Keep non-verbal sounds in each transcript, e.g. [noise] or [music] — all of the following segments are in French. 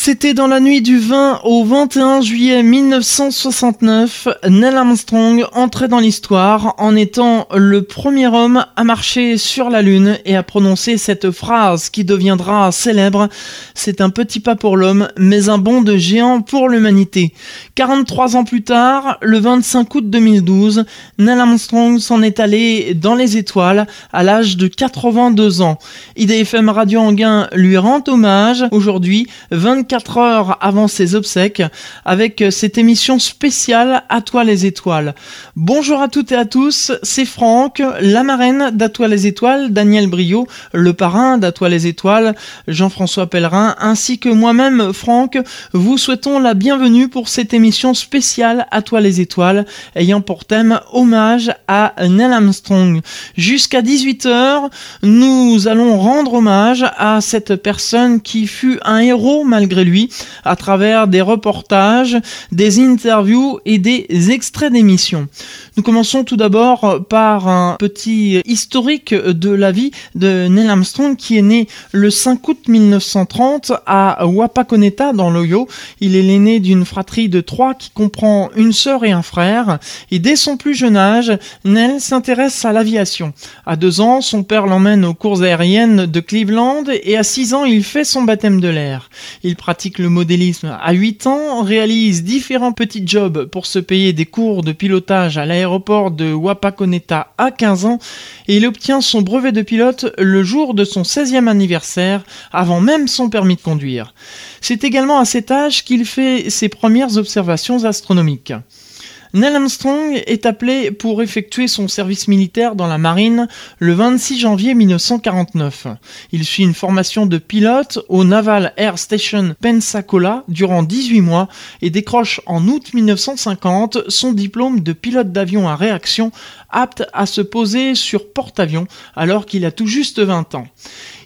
C'était dans la nuit du 20 au 21 juillet 1969, Neil Armstrong entrait dans l'histoire en étant le premier homme à marcher sur la Lune et à prononcer cette phrase qui deviendra célèbre. C'est un petit pas pour l'homme, mais un bond de géant pour l'humanité. 43 ans plus tard, le 25 août 2012, Neil Armstrong s'en est allé dans les étoiles à l'âge de 82 ans. IDFM Radio Anguin lui rend hommage aujourd'hui, 24 heures avant ses obsèques avec cette émission spéciale À toi les étoiles. Bonjour à toutes et à tous, c'est Franck, la marraine d'À toi les étoiles, Daniel Brio, le parrain d'À toi les étoiles, Jean-François Pellerin, ainsi que moi-même Franck, vous souhaitons la bienvenue pour cette émission spéciale À toi les étoiles, ayant pour thème hommage à Neil Armstrong. Jusqu'à 18h, nous allons rendre hommage à cette personne qui fut un héros malgré lui à travers des reportages, des interviews et des extraits d'émissions. Nous commençons tout d'abord par un petit historique de la vie de Neil Armstrong qui est né le 5 août 1930 à Wapakoneta dans l'Ohio. Il est l'aîné d'une fratrie de trois qui comprend une sœur et un frère. Et dès son plus jeune âge, Neil s'intéresse à l'aviation. À deux ans, son père l'emmène aux courses aériennes de Cleveland et à six ans, il fait son baptême de l'air. Il pratique le modélisme à huit ans, réalise différents petits jobs pour se payer des cours de pilotage à l'aéroport de Wapakoneta à 15 ans et il obtient son brevet de pilote le jour de son 16e anniversaire, avant même son permis de conduire. C'est également à cet âge qu'il fait ses premières observations astronomiques. Neil Armstrong est appelé pour effectuer son service militaire dans la marine le 26 janvier 1949. Il suit une formation de pilote au Naval Air Station Pensacola durant 18 mois et décroche en août 1950 son diplôme de pilote d'avion à réaction apte à se poser sur porte-avions alors qu'il a tout juste 20 ans.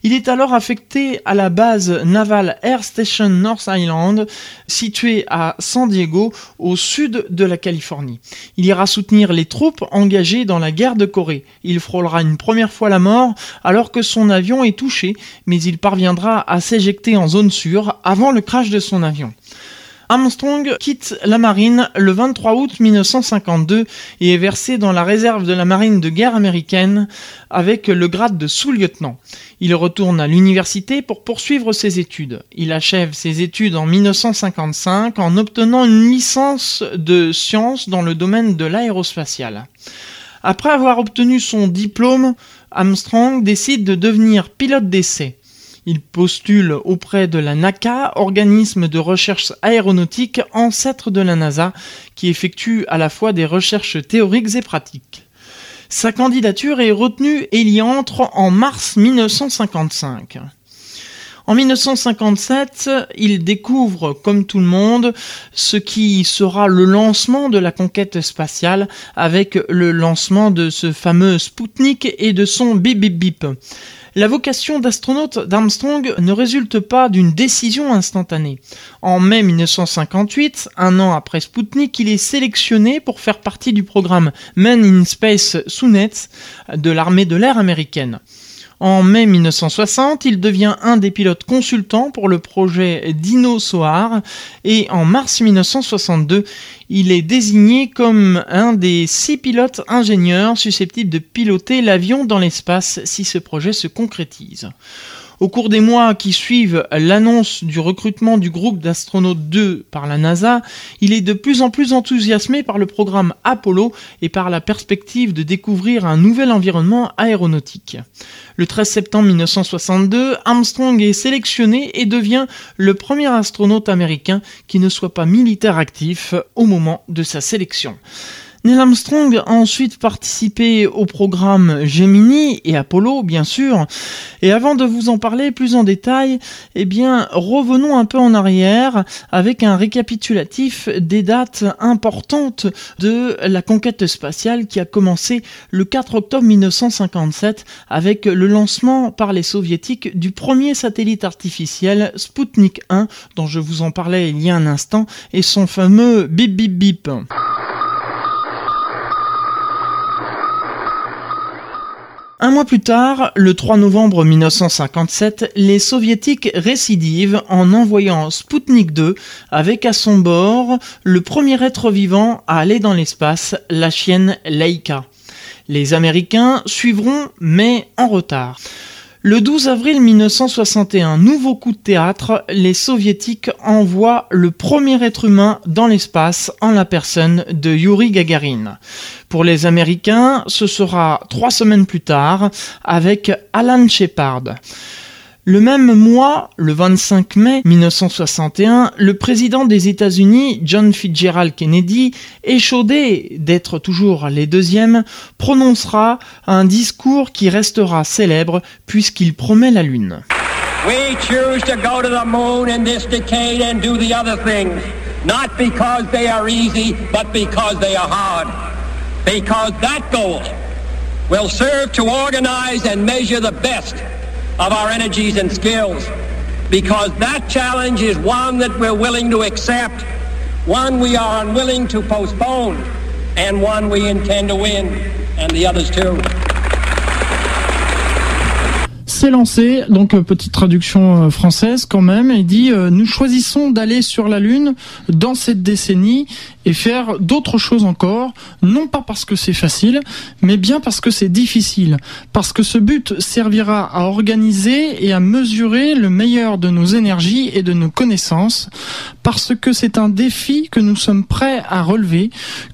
Il est alors affecté à la base navale Air Station North Island, située à San Diego, au sud de la Californie. Il ira soutenir les troupes engagées dans la guerre de Corée. Il frôlera une première fois la mort alors que son avion est touché, mais il parviendra à s'éjecter en zone sûre avant le crash de son avion. Armstrong quitte la marine le 23 août 1952 et est versé dans la réserve de la marine de guerre américaine avec le grade de sous-lieutenant. Il retourne à l'université pour poursuivre ses études. Il achève ses études en 1955 en obtenant une licence de sciences dans le domaine de l'aérospatiale. Après avoir obtenu son diplôme, Armstrong décide de devenir pilote d'essai. Il postule auprès de la NACA, organisme de recherche aéronautique ancêtre de la NASA, qui effectue à la fois des recherches théoriques et pratiques. Sa candidature est retenue et il y entre en mars 1955. En 1957, il découvre, comme tout le monde, ce qui sera le lancement de la conquête spatiale avec le lancement de ce fameux Sputnik et de son bip bip bip. La vocation d'astronaute d'Armstrong ne résulte pas d'une décision instantanée. En mai 1958, un an après Sputnik, il est sélectionné pour faire partie du programme Men in Space Sunet de l'armée de l'air américaine. En mai 1960, il devient un des pilotes consultants pour le projet Dino Soar et en mars 1962, il est désigné comme un des six pilotes ingénieurs susceptibles de piloter l'avion dans l'espace si ce projet se concrétise. Au cours des mois qui suivent l'annonce du recrutement du groupe d'astronautes 2 par la NASA, il est de plus en plus enthousiasmé par le programme Apollo et par la perspective de découvrir un nouvel environnement aéronautique. Le 13 septembre 1962, Armstrong est sélectionné et devient le premier astronaute américain qui ne soit pas militaire actif au moment de sa sélection. Neil Armstrong a ensuite participé au programme Gemini et Apollo, bien sûr. Et avant de vous en parler plus en détail, eh bien, revenons un peu en arrière avec un récapitulatif des dates importantes de la conquête spatiale qui a commencé le 4 octobre 1957 avec le lancement par les soviétiques du premier satellite artificiel Sputnik 1 dont je vous en parlais il y a un instant et son fameux bip bip bip. Un mois plus tard, le 3 novembre 1957, les soviétiques récidivent en envoyant Sputnik 2 avec à son bord le premier être vivant à aller dans l'espace, la chienne Laika. Les Américains suivront, mais en retard. Le 12 avril 1961, nouveau coup de théâtre, les soviétiques envoient le premier être humain dans l'espace en la personne de Yuri Gagarin. Pour les Américains, ce sera trois semaines plus tard avec Alan Shepard. Le même mois, le 25 mai 1961, le président des États-Unis, John Fitzgerald Kennedy, échaudé d'être toujours les deuxièmes, prononcera un discours qui restera célèbre puisqu'il promet la Lune. We choose to go to the moon in this decade and do the other things, not because they are easy, but because they are hard. Because that goal will serve to organize and measure the best of our energies and skills because that challenge is one that we're willing to accept, one we are unwilling to postpone, and one we intend to win, and the others too. C'est lancé, donc euh, petite traduction euh, française quand même, il dit euh, nous choisissons d'aller sur la Lune dans cette décennie et faire d'autres choses encore, non pas parce que c'est facile, mais bien parce que c'est difficile, parce que ce but servira à organiser et à mesurer le meilleur de nos énergies et de nos connaissances, parce que c'est un défi que nous sommes prêts à relever,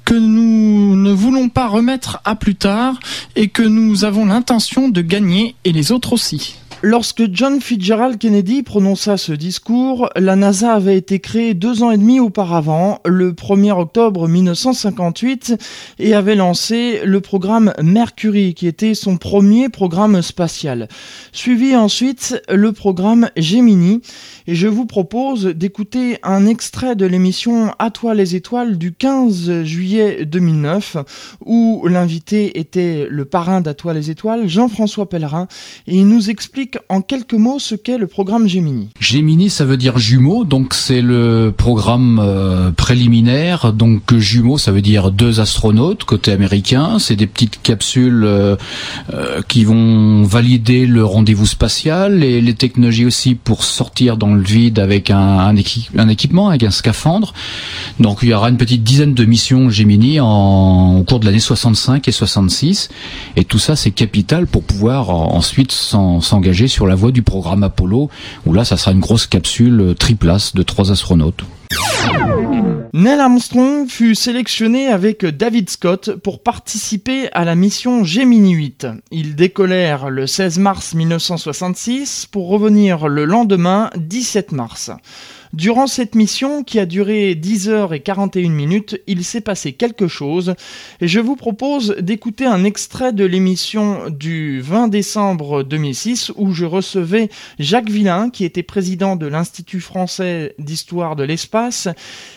que nous ne voulons pas remettre à plus tard et que nous avons l'intention de gagner et les autres aussi. Lorsque John Fitzgerald Kennedy prononça ce discours, la NASA avait été créée deux ans et demi auparavant, le 1er octobre 1958, et avait lancé le programme Mercury, qui était son premier programme spatial. Suivi ensuite le programme Gemini, et je vous propose d'écouter un extrait de l'émission À toi les étoiles du 15 juillet 2009, où l'invité était le parrain d'À toi les étoiles, Jean-François Pellerin, et il nous explique en quelques mots ce qu'est le programme Gemini. Gemini, ça veut dire jumeau, donc c'est le programme euh, préliminaire. Donc jumeau, ça veut dire deux astronautes côté américain. C'est des petites capsules euh, euh, qui vont valider le rendez-vous spatial et les technologies aussi pour sortir dans vide avec un, équipement, avec un scaphandre. Donc il y aura une petite dizaine de missions Gemini en, au cours de l'année 65 et 66. Et tout ça, c'est capital pour pouvoir ensuite s'engager sur la voie du programme Apollo, où là, ça sera une grosse capsule triplace de trois astronautes. Neil Armstrong fut sélectionné avec David Scott pour participer à la mission Gemini 8. Ils décollèrent le 16 mars 1966 pour revenir le lendemain 17 mars. Durant cette mission, qui a duré 10 heures et 41 minutes, il s'est passé quelque chose, et je vous propose d'écouter un extrait de l'émission du 20 décembre 2006, où je recevais Jacques Villain, qui était président de l'Institut français d'histoire de l'espace,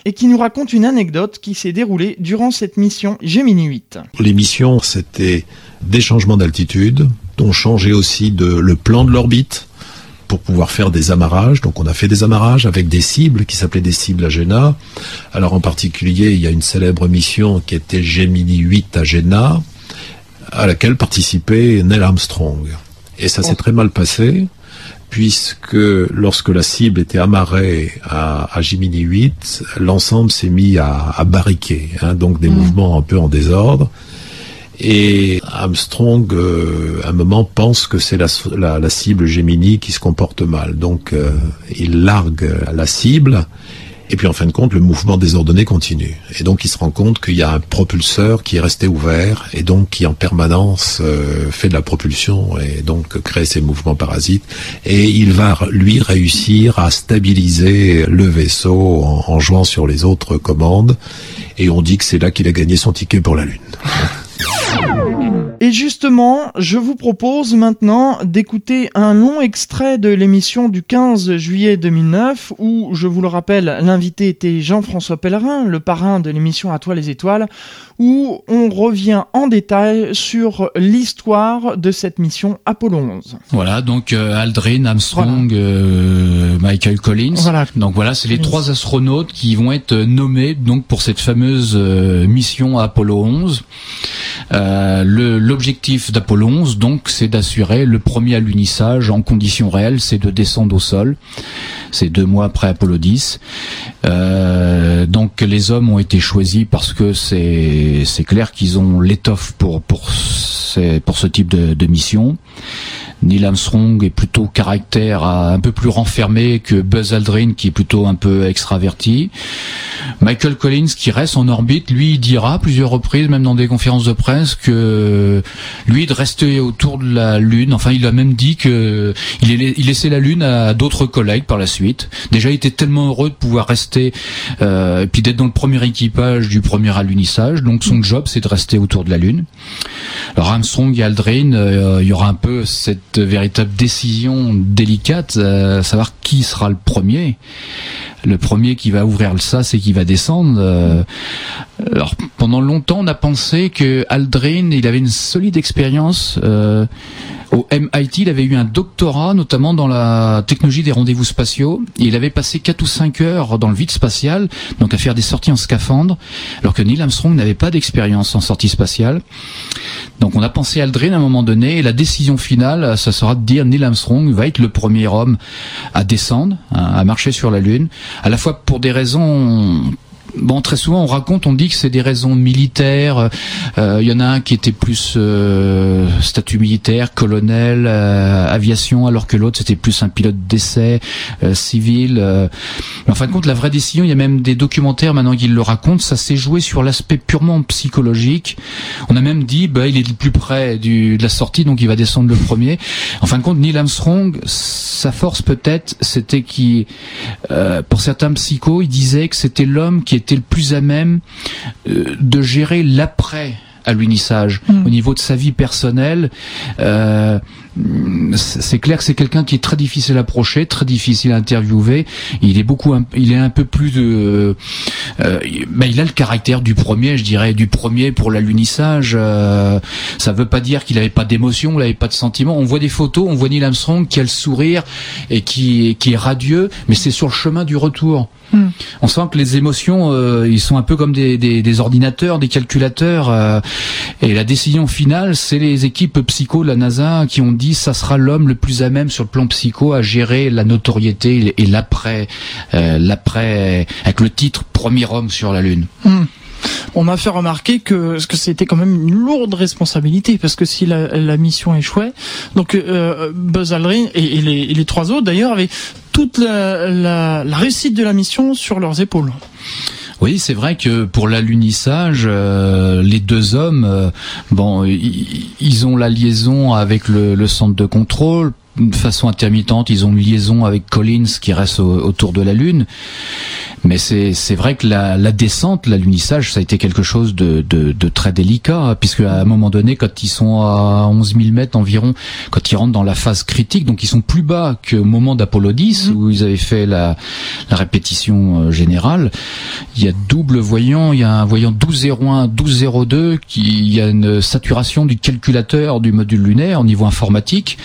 et qui nous raconte une anecdote qui s'est déroulée durant cette mission Gemini 8. L'émission, c'était des changements d'altitude, on changeait aussi de, le plan de l'orbite, pour pouvoir faire des amarrages. Donc on a fait des amarrages avec des cibles qui s'appelaient des cibles Agena. Alors en particulier, il y a une célèbre mission qui était Gemini 8 Agena, à laquelle participait Neil Armstrong. Et ça s'est très mal passé, puisque lorsque la cible était amarrée à, à Gemini 8, l'ensemble s'est mis à, à barriquer, hein, donc des mmh. mouvements un peu en désordre. Et Armstrong, euh, à un moment, pense que c'est la, la, la, cible Gemini qui se comporte mal. Donc, euh, il largue la cible. Et puis en fin de compte, le mouvement désordonné continue. Et donc il se rend compte qu'il y a un propulseur qui est resté ouvert et donc qui en permanence euh, fait de la propulsion et donc crée ces mouvements parasites. Et il va lui réussir à stabiliser le vaisseau en, en jouant sur les autres commandes. Et on dit que c'est là qu'il a gagné son ticket pour la Lune. Thank you. Et justement, je vous propose maintenant d'écouter un long extrait de l'émission du 15 juillet 2009 où, je vous le rappelle, l'invité était Jean-François Pellerin, le parrain de l'émission À toi les étoiles, où on revient en détail sur l'histoire de cette mission Apollo 11. Voilà, donc euh, Aldrin, Armstrong, voilà. euh, Michael Collins. Voilà. Donc voilà, c'est les oui. trois astronautes qui vont être nommés donc pour cette fameuse euh, mission Apollo 11. Euh, le l'objectif d'Apollo 11, donc, c'est d'assurer le premier alunissage en conditions réelles, c'est de descendre au sol. C'est deux mois après Apollo 10. Euh, donc, les hommes ont été choisis parce que c'est clair qu'ils ont l'étoffe pour ce type de mission. Neil Armstrong est plutôt caractère un peu plus renfermé que Buzz Aldrin qui est plutôt un peu extraverti. Michael Collins qui reste en orbite, lui il dira plusieurs reprises, même dans des conférences de presse, que lui de rester autour de la Lune, enfin il a même dit que il, laissait la Lune à d'autres collègues par la suite. Déjà il était tellement heureux de pouvoir rester euh, et puis d'être dans le premier équipage du premier alunissage, donc son job c'est de rester autour de la Lune. Alors Armstrong et Aldrin, euh, il y aura un peu cette véritable décision délicate, euh, savoir qui sera le premier. Le premier qui va ouvrir le sas et qui va descendre. Euh, pendant longtemps, on a pensé que Aldrin, il avait une solide expérience. Euh, au MIT, il avait eu un doctorat, notamment dans la technologie des rendez-vous spatiaux. il avait passé 4 ou 5 heures dans le vide spatial, donc à faire des sorties en scaphandre, alors que Neil Armstrong n'avait pas d'expérience en sortie spatiale. Donc on a pensé à Aldrin à un moment donné, et la décision finale, ça sera de dire Neil Armstrong va être le premier homme à descendre, à marcher sur la Lune, à la fois pour des raisons Bon, très souvent, on raconte, on dit que c'est des raisons militaires. Il euh, y en a un qui était plus euh, statut militaire, colonel, euh, aviation, alors que l'autre c'était plus un pilote d'essai civil. En fin de compte, la vraie décision, il y a même des documentaires maintenant qui le racontent. Ça s'est joué sur l'aspect purement psychologique. On a même dit, bah, il est le plus près de la sortie, donc il va descendre le premier. En fin de compte, Neil Armstrong, sa force peut-être, c'était qu'il, pour certains psychos, il disait que c'était l'homme qui était le plus à même euh, de gérer l'après à l'unissage mm. au niveau de sa vie personnelle. Euh, c'est clair que c'est quelqu'un qui est très difficile à approcher, très difficile à interviewer. Il est beaucoup, il est un peu plus de, euh, ben, il a le caractère du premier, je dirais, du premier pour l'alunissage. Euh, ça veut pas dire qu'il avait pas d'émotion, il avait pas de sentiment. On voit des photos, on voit Neil Armstrong qui a le sourire et qui, qui est radieux, mais c'est sur le chemin du retour. Hmm. On sent que les émotions, euh, ils sont un peu comme des, des, des ordinateurs, des calculateurs. Euh, et la décision finale, c'est les équipes psycho de la NASA qui ont dit ça sera l'homme le plus à même sur le plan psycho à gérer la notoriété et l'après, euh, l'après avec le titre premier homme sur la Lune. Hmm on m'a fait remarquer que, que c'était quand même une lourde responsabilité parce que si la, mission échouait, donc euh, Buzz Aldrin et, les, trois autres d'ailleurs avaient toute la réussite de la mission sur leurs épaules. Oui, c'est vrai que pour l'alunissage, euh, les deux hommes, euh, bon, ils ont la liaison avec le, le, centre de contrôle de façon intermittente. Ils ont une liaison avec Collins qui reste autour de la Lune. Mais c'est vrai que la, la descente, l'alunissage, ça a été quelque chose de, de, de, très délicat, puisque à un moment donné, quand ils sont à 11 000 mètres environ, quand ils rentrent dans la phase critique, donc ils sont plus bas qu'au moment d'Apollo 10, mhm. où ils avaient fait la, la répétition euh, générale, il y a double voyant, il y a un voyant 1201, 1202, qui, il y a une saturation du calculateur du module lunaire au niveau informatique,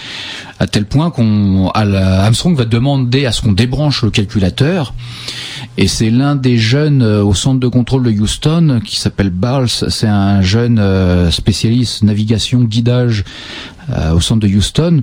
à tel point qu'on Armstrong va demander à ce qu'on débranche le calculateur et c'est l'un des jeunes euh, au centre de contrôle de Houston qui s'appelle Barles. C'est un jeune euh, spécialiste navigation, guidage euh, au centre de Houston,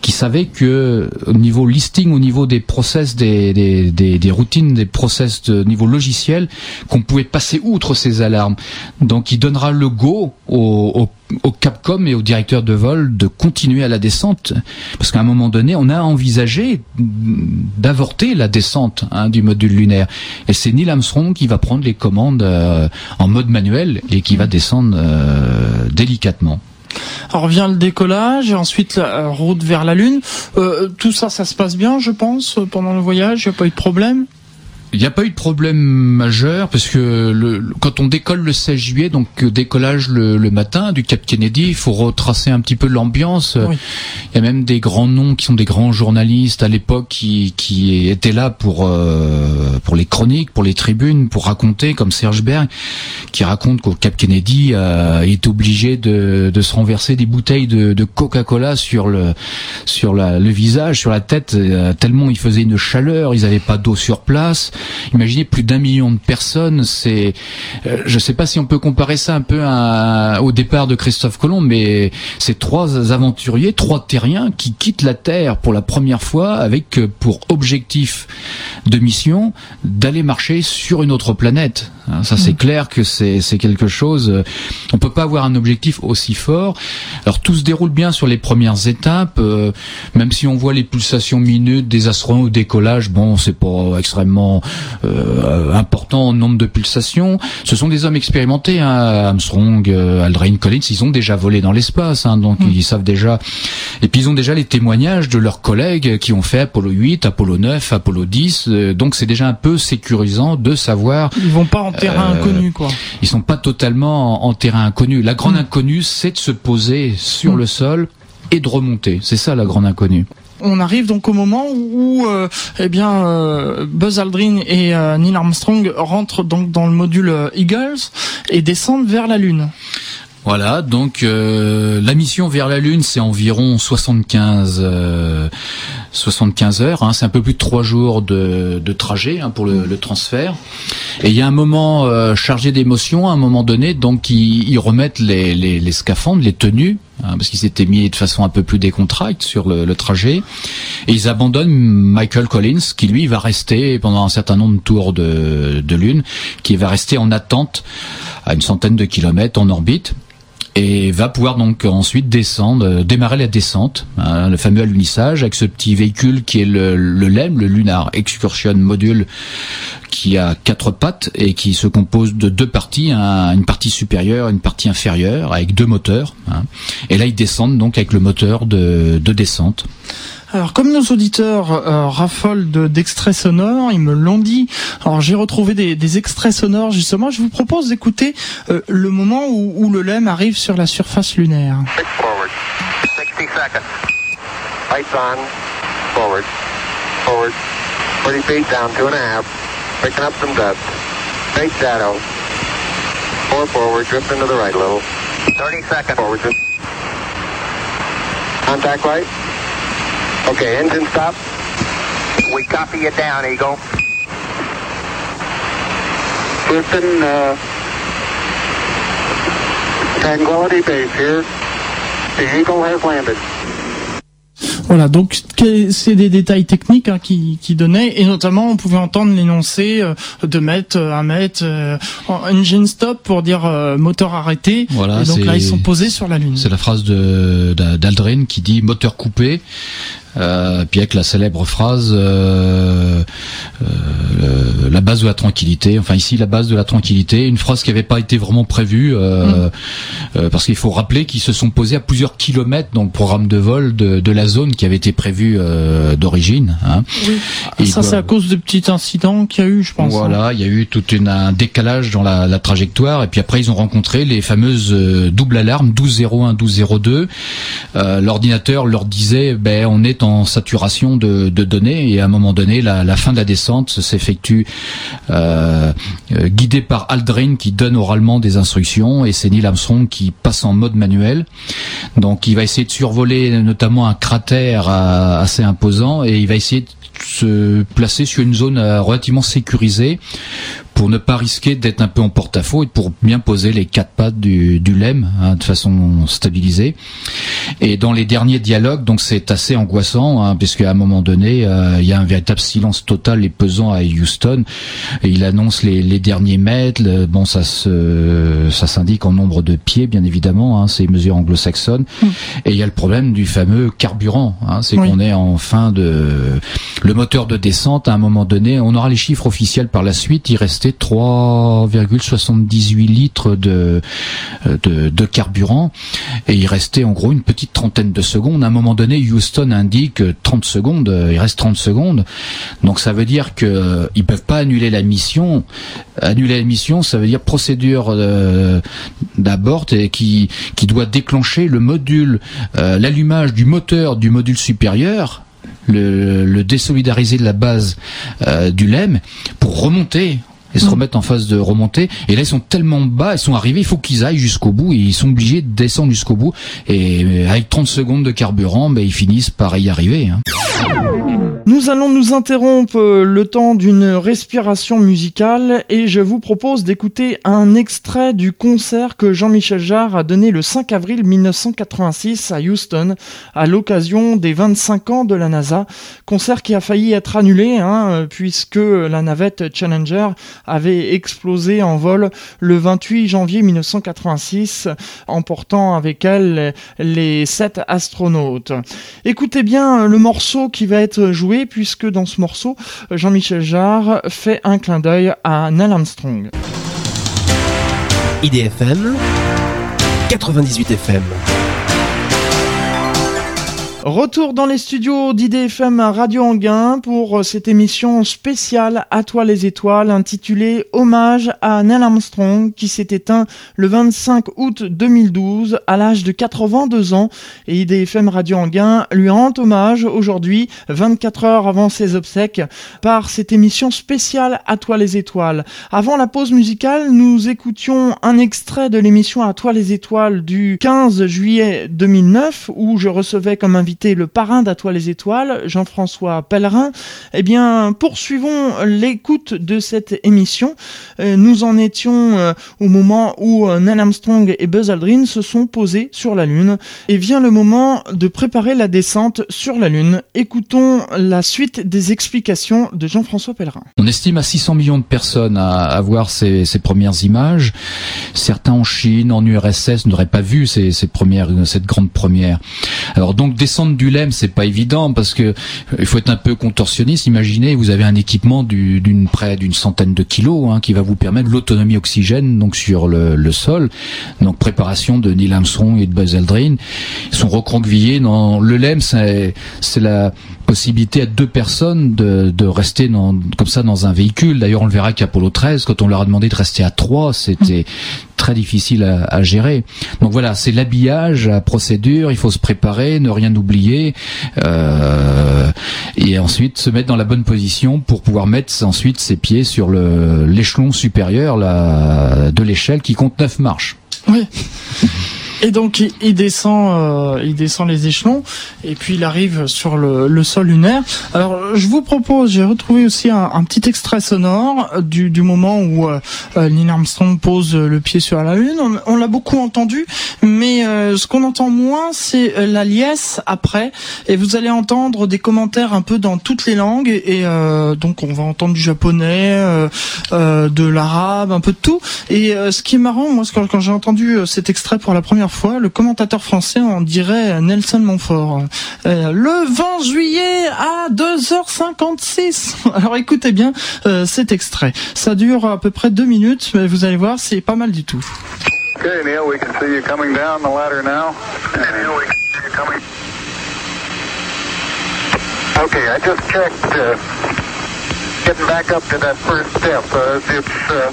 qui savait que au niveau listing, au niveau des process, des, des, des, routines, des process de niveau logiciel, qu'on pouvait passer outre ces alarmes. Donc il donnera le go au, au, au Capcom et au directeur de vol de continuer à la descente, parce qu'à un moment donné, on a envisagé d'avorter la descente hein, du module lunaire. Et c'est Neil Armstrong qui va prendre les commandes euh, en mode manuel et qui va descendre euh, délicatement. Alors vient le décollage et ensuite la route vers la Lune. Euh, tout ça, ça se passe bien, je pense, pendant le voyage. Il n'y a pas eu de problème? Il n'y a pas eu de problème majeur parce que le, quand on décolle le 16 juillet, donc euh, décollage le, le, matin du Cap Kennedy, il faut retracer un petit peu l'ambiance. Il y a même des grands noms qui sont des grands journalistes à l'époque qui, qui étaient là pour euh, pour les chroniques, pour les tribunes, pour raconter, comme Serge Berg, qui raconte qu'au Cap Kennedy euh, est obligé de, de se renverser des bouteilles de, de Coca-Cola sur le sur la, le visage, sur la tête, euh, tellement il faisait une chaleur, ils n'avaient pas d'eau sur place. Imaginez plus d'un million de personnes. C'est, euh, je sais pas si on peut comparer ça un peu à, au départ de Christophe Colomb, mais c'est trois aventuriers, trois terriens qui quittent la Terre pour la première fois avec euh, pour objectif de mission d'aller marcher sur une autre planète. Hein, ça, c'est mm. clair que c'est quelque chose. Euh, on peut pas avoir un objectif aussi fort. Alors tout se déroule bien sur les premières étapes, euh, même si on voit les pulsations minutes des astronautes au décollage. Bon, c'est pas extrêmement euh, important en nombre de pulsations. Ce sont des hommes expérimentés. Hein, Armstrong, Aldrin, Collins, ils ont déjà volé dans l'espace, hein, donc mm. ils savent déjà. Et puis ils ont déjà les témoignages de leurs collègues qui ont fait Apollo 8, Apollo 9, Apollo 10. donc c'est déjà un peu sécurisant de savoir. Ils vont pas en terrain euh, inconnu, quoi. Ils sont pas totalement en, terrain inconnu. La grande mm. inconnue, c'est de se poser sur mm. le sol et de remonter. C'est ça la grande inconnue on arrive donc au moment où, euh, eh bien, euh, Buzz Aldrin et Neil Armstrong rentrent donc dans le module Eagles et descendent vers la Lune. Voilà, donc la mission vers la Lune, c'est environ 75 75 heures. Hein, c'est un peu plus de trois jours de, trajet hein, pour le, transfert. Et il y a un moment euh, chargé d'émotion, à un moment donné, donc ils, ils remettent les, les, les, scaphandres, les tenues, hein, parce qu'ils s'étaient mis de façon un peu plus décontracte sur le, trajet. Et ils abandonnent Michael Collins, qui lui va rester pendant un certain nombre de tours de lune, qui va rester en attente à une centaine de kilomètres en orbite et va pouvoir donc ensuite descendre, euh, démarrer la descente, hein, le fameux alunissage avec ce petit véhicule qui est le, le LEM, le Lunar Excursion Module, qui a quatre pattes et qui se compose de deux parties, une partie supérieure, une partie inférieure, avec deux moteurs. Hein. Et là, ils descendent donc avec le moteur de descente. Alors, comme nos auditeurs euh, raffolent d'extraits sonores, ils me l'ont dit. Alors, j'ai retrouvé des, des, extraits sonores justement. Je vous propose d'écouter euh, le moment où, où, le LEM arrive sur la surface lunaire. Forward. 60 seconds. Lights on. Forward. Forward. 30 feet down, two and a half. Picking up some dust. Straight shadow. Four forward, drift into the right a little. 30 seconds. Forward. Contact. Okay, engine stop. We copy you down, Eagle. Listen, uh, Tranquility Base here. The Eagle has landed. Voilà, donc c'est des détails techniques hein, qui, qui donnaient, et notamment on pouvait entendre l'énoncé euh, de mettre euh, un mètre euh, engine stop pour dire moteur arrêté. Voilà, et donc là ils sont posés sur la lune. C'est la phrase de d'Aldrin qui dit moteur coupé. Euh, puis avec la célèbre phrase euh, euh, la base de la tranquillité. Enfin ici la base de la tranquillité, une phrase qui n'avait pas été vraiment prévue euh, mm. parce qu'il faut rappeler qu'ils se sont posés à plusieurs kilomètres dans le programme de vol de, de la zone qui avait été prévue d'origine. Hein. Oui. ça c'est à cause de petits incidents qu'il y a eu, je pense. Voilà, hein. il y a eu tout une, un décalage dans la, la, trajectoire et puis après ils ont rencontré les fameuses doubles alarmes 1201, 1202. L'ordinateur leur disait ben on est en saturation de, données et à un moment donné, la, fin de la descente s'effectue euh, euh, guidée par Aldrin qui donne oralement des instructions et c'est Neil Armstrong qui passe en mode manuel. Donc il va essayer de survoler notamment un cratère euh, assez imposant et il va essayer de se placer sur une zone relativement sécurisée pour ne pas risquer d'être un peu en porte-à-faux et pour bien poser les quatre pattes du, du LEM hein, de façon stabilisée. Et dans les derniers dialogues, donc c'est assez angoissant, hein, puisque à un moment donné, euh, il y a un véritable silence total et pesant à Houston. Et il annonce les, les derniers mètres. bon, ça se, ça s'indique en nombre de pieds, bien évidemment. Hein, c'est mesures anglo-saxonnes. Mm. Et il y a le problème du fameux carburant. Hein, c'est qu'on est en fin de le moteur de descente. À un moment donné, on aura les chiffres officiels par la suite. Il restait 3,78 litres de, de, carburant et il restait en gros une petite trentaine de secondes. À un moment donné, Houston indique 30 secondes, il reste 30 secondes. Donc ça veut dire que euh, ils peuvent pas annuler la mission. Annuler la mission, ça veut dire procédure euh, d'abord qui, doit déclencher le module, euh, l'allumage du moteur du module supérieur le, désolidariser de la base du LEM pour remonter et se mm. remettent en phase de remontée. Et là, ils sont tellement bas, ils sont arrivés, il faut qu'ils aillent jusqu'au bout, et ils sont obligés de descendre jusqu'au bout. Et avec 30 secondes de carburant, ben, ils finissent par y arriver. Hein. Nous allons nous interrompre euh, le temps d'une respiration musicale et je vous propose d'écouter un extrait du concert que Jean-Michel Jarre a donné le 5 avril 1986 à Houston à l'occasion des 25 ans de la NASA. Concert qui a failli être annulé hein, puisque la navette Challenger avait explosé en vol le 28 janvier 1986 emportant avec elle les sept astronautes. Écoutez bien le morceau qui va être joué puisque dans ce morceau, Jean-Michel Jarre fait un clin d'œil à Neil Armstrong. IDFM 98 FM Retour dans les studios d'IDFM Radio Anguin pour cette émission spéciale À toi les étoiles intitulée Hommage à Neil Armstrong qui s'est éteint le 25 août 2012 à l'âge de 82 ans et IDFM Radio Anguin lui rend hommage aujourd'hui 24 heures avant ses obsèques par cette émission spéciale À toi les étoiles. Avant la pause musicale, nous écoutions un extrait de l'émission À toi les étoiles du 15 juillet 2009 où je recevais comme invité le parrain d'À toi les étoiles, Jean-François Pellerin. Eh bien, poursuivons l'écoute de cette émission. Euh, nous en étions euh, au moment où euh, Neil Armstrong et Buzz Aldrin se sont posés sur la Lune. Et vient le moment de préparer la descente sur la Lune. Écoutons la suite des explications de Jean-François Pellerin. On estime à 600 millions de personnes à, voir ces, premières images. Certains en Chine, en URSS n'auraient pas vu ces premières, cette grande première. Alors donc descendre du LEM, c'est pas évident parce que il faut être un peu contorsionniste. Imaginez, vous avez un équipement d'une près d'une centaine de kilos hein, qui va vous permettre l'autonomie oxygène donc sur le, sol. Donc préparation de Neil Armstrong et de Buzz Aldrin. Ils sont recroquevillés dans le LEM, c'est la possibilité à deux personnes de, de rester dans, comme ça dans un véhicule. D'ailleurs, on le verra qu'Apollo 13, quand on leur a demandé de rester à trois, c'était très difficile à, à, gérer. Donc voilà, c'est l'habillage, la procédure, il faut se préparer, ne rien oublier, euh, et ensuite se mettre dans la bonne position pour pouvoir mettre ensuite ses pieds sur l'échelon supérieur de l'échelle qui compte neuf marches. Oui. Et donc il, descend, euh, il descend les échelons et puis il arrive sur le, le sol lunaire. Alors je vous propose, j'ai retrouvé aussi un, un, petit extrait sonore du, du moment où euh, euh Neil Armstrong pose le pied sur la lune. On, l'a beaucoup entendu, mais euh, ce qu'on entend moins, c'est euh, la liesse après. Et vous allez entendre des commentaires un peu dans toutes les langues. Et, donc on va entendre du japonais, de l'arabe, un peu de tout. Et ce qui est marrant, moi, quand, quand j'ai entendu cet extrait pour la première fois, le commentateur français en dirait Nelson Montfort. Euh, le 20 juillet à 2h56. [laughs] Alors écoutez bien euh, cet extrait. Ça dure à peu près deux minutes, mais vous allez voir, c'est pas mal du tout. Okay, Neil, we can see you coming down the ladder now. Neil, we can see you coming. Okay, I just checked uh, getting back up to that first step. Uh, it's uh,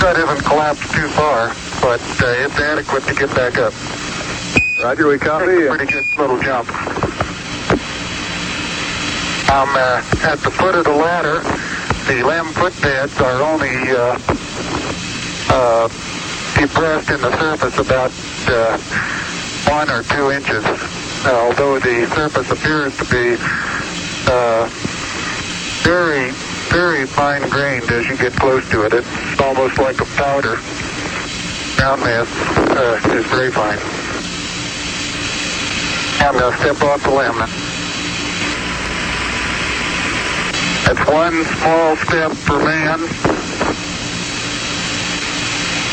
that isn't collapsed too far. But uh, it's adequate to get back up. Roger, we copy. It's a pretty good little jump. I'm uh, at the foot of the ladder. The LEM footbeds are only uh, uh, depressed in the surface about uh, one or two inches, although the surface appears to be uh, very, very fine-grained as you get close to it. It's almost like a powder ground mass uh, is fine. I'm going to step off the limb. That's one small step for man,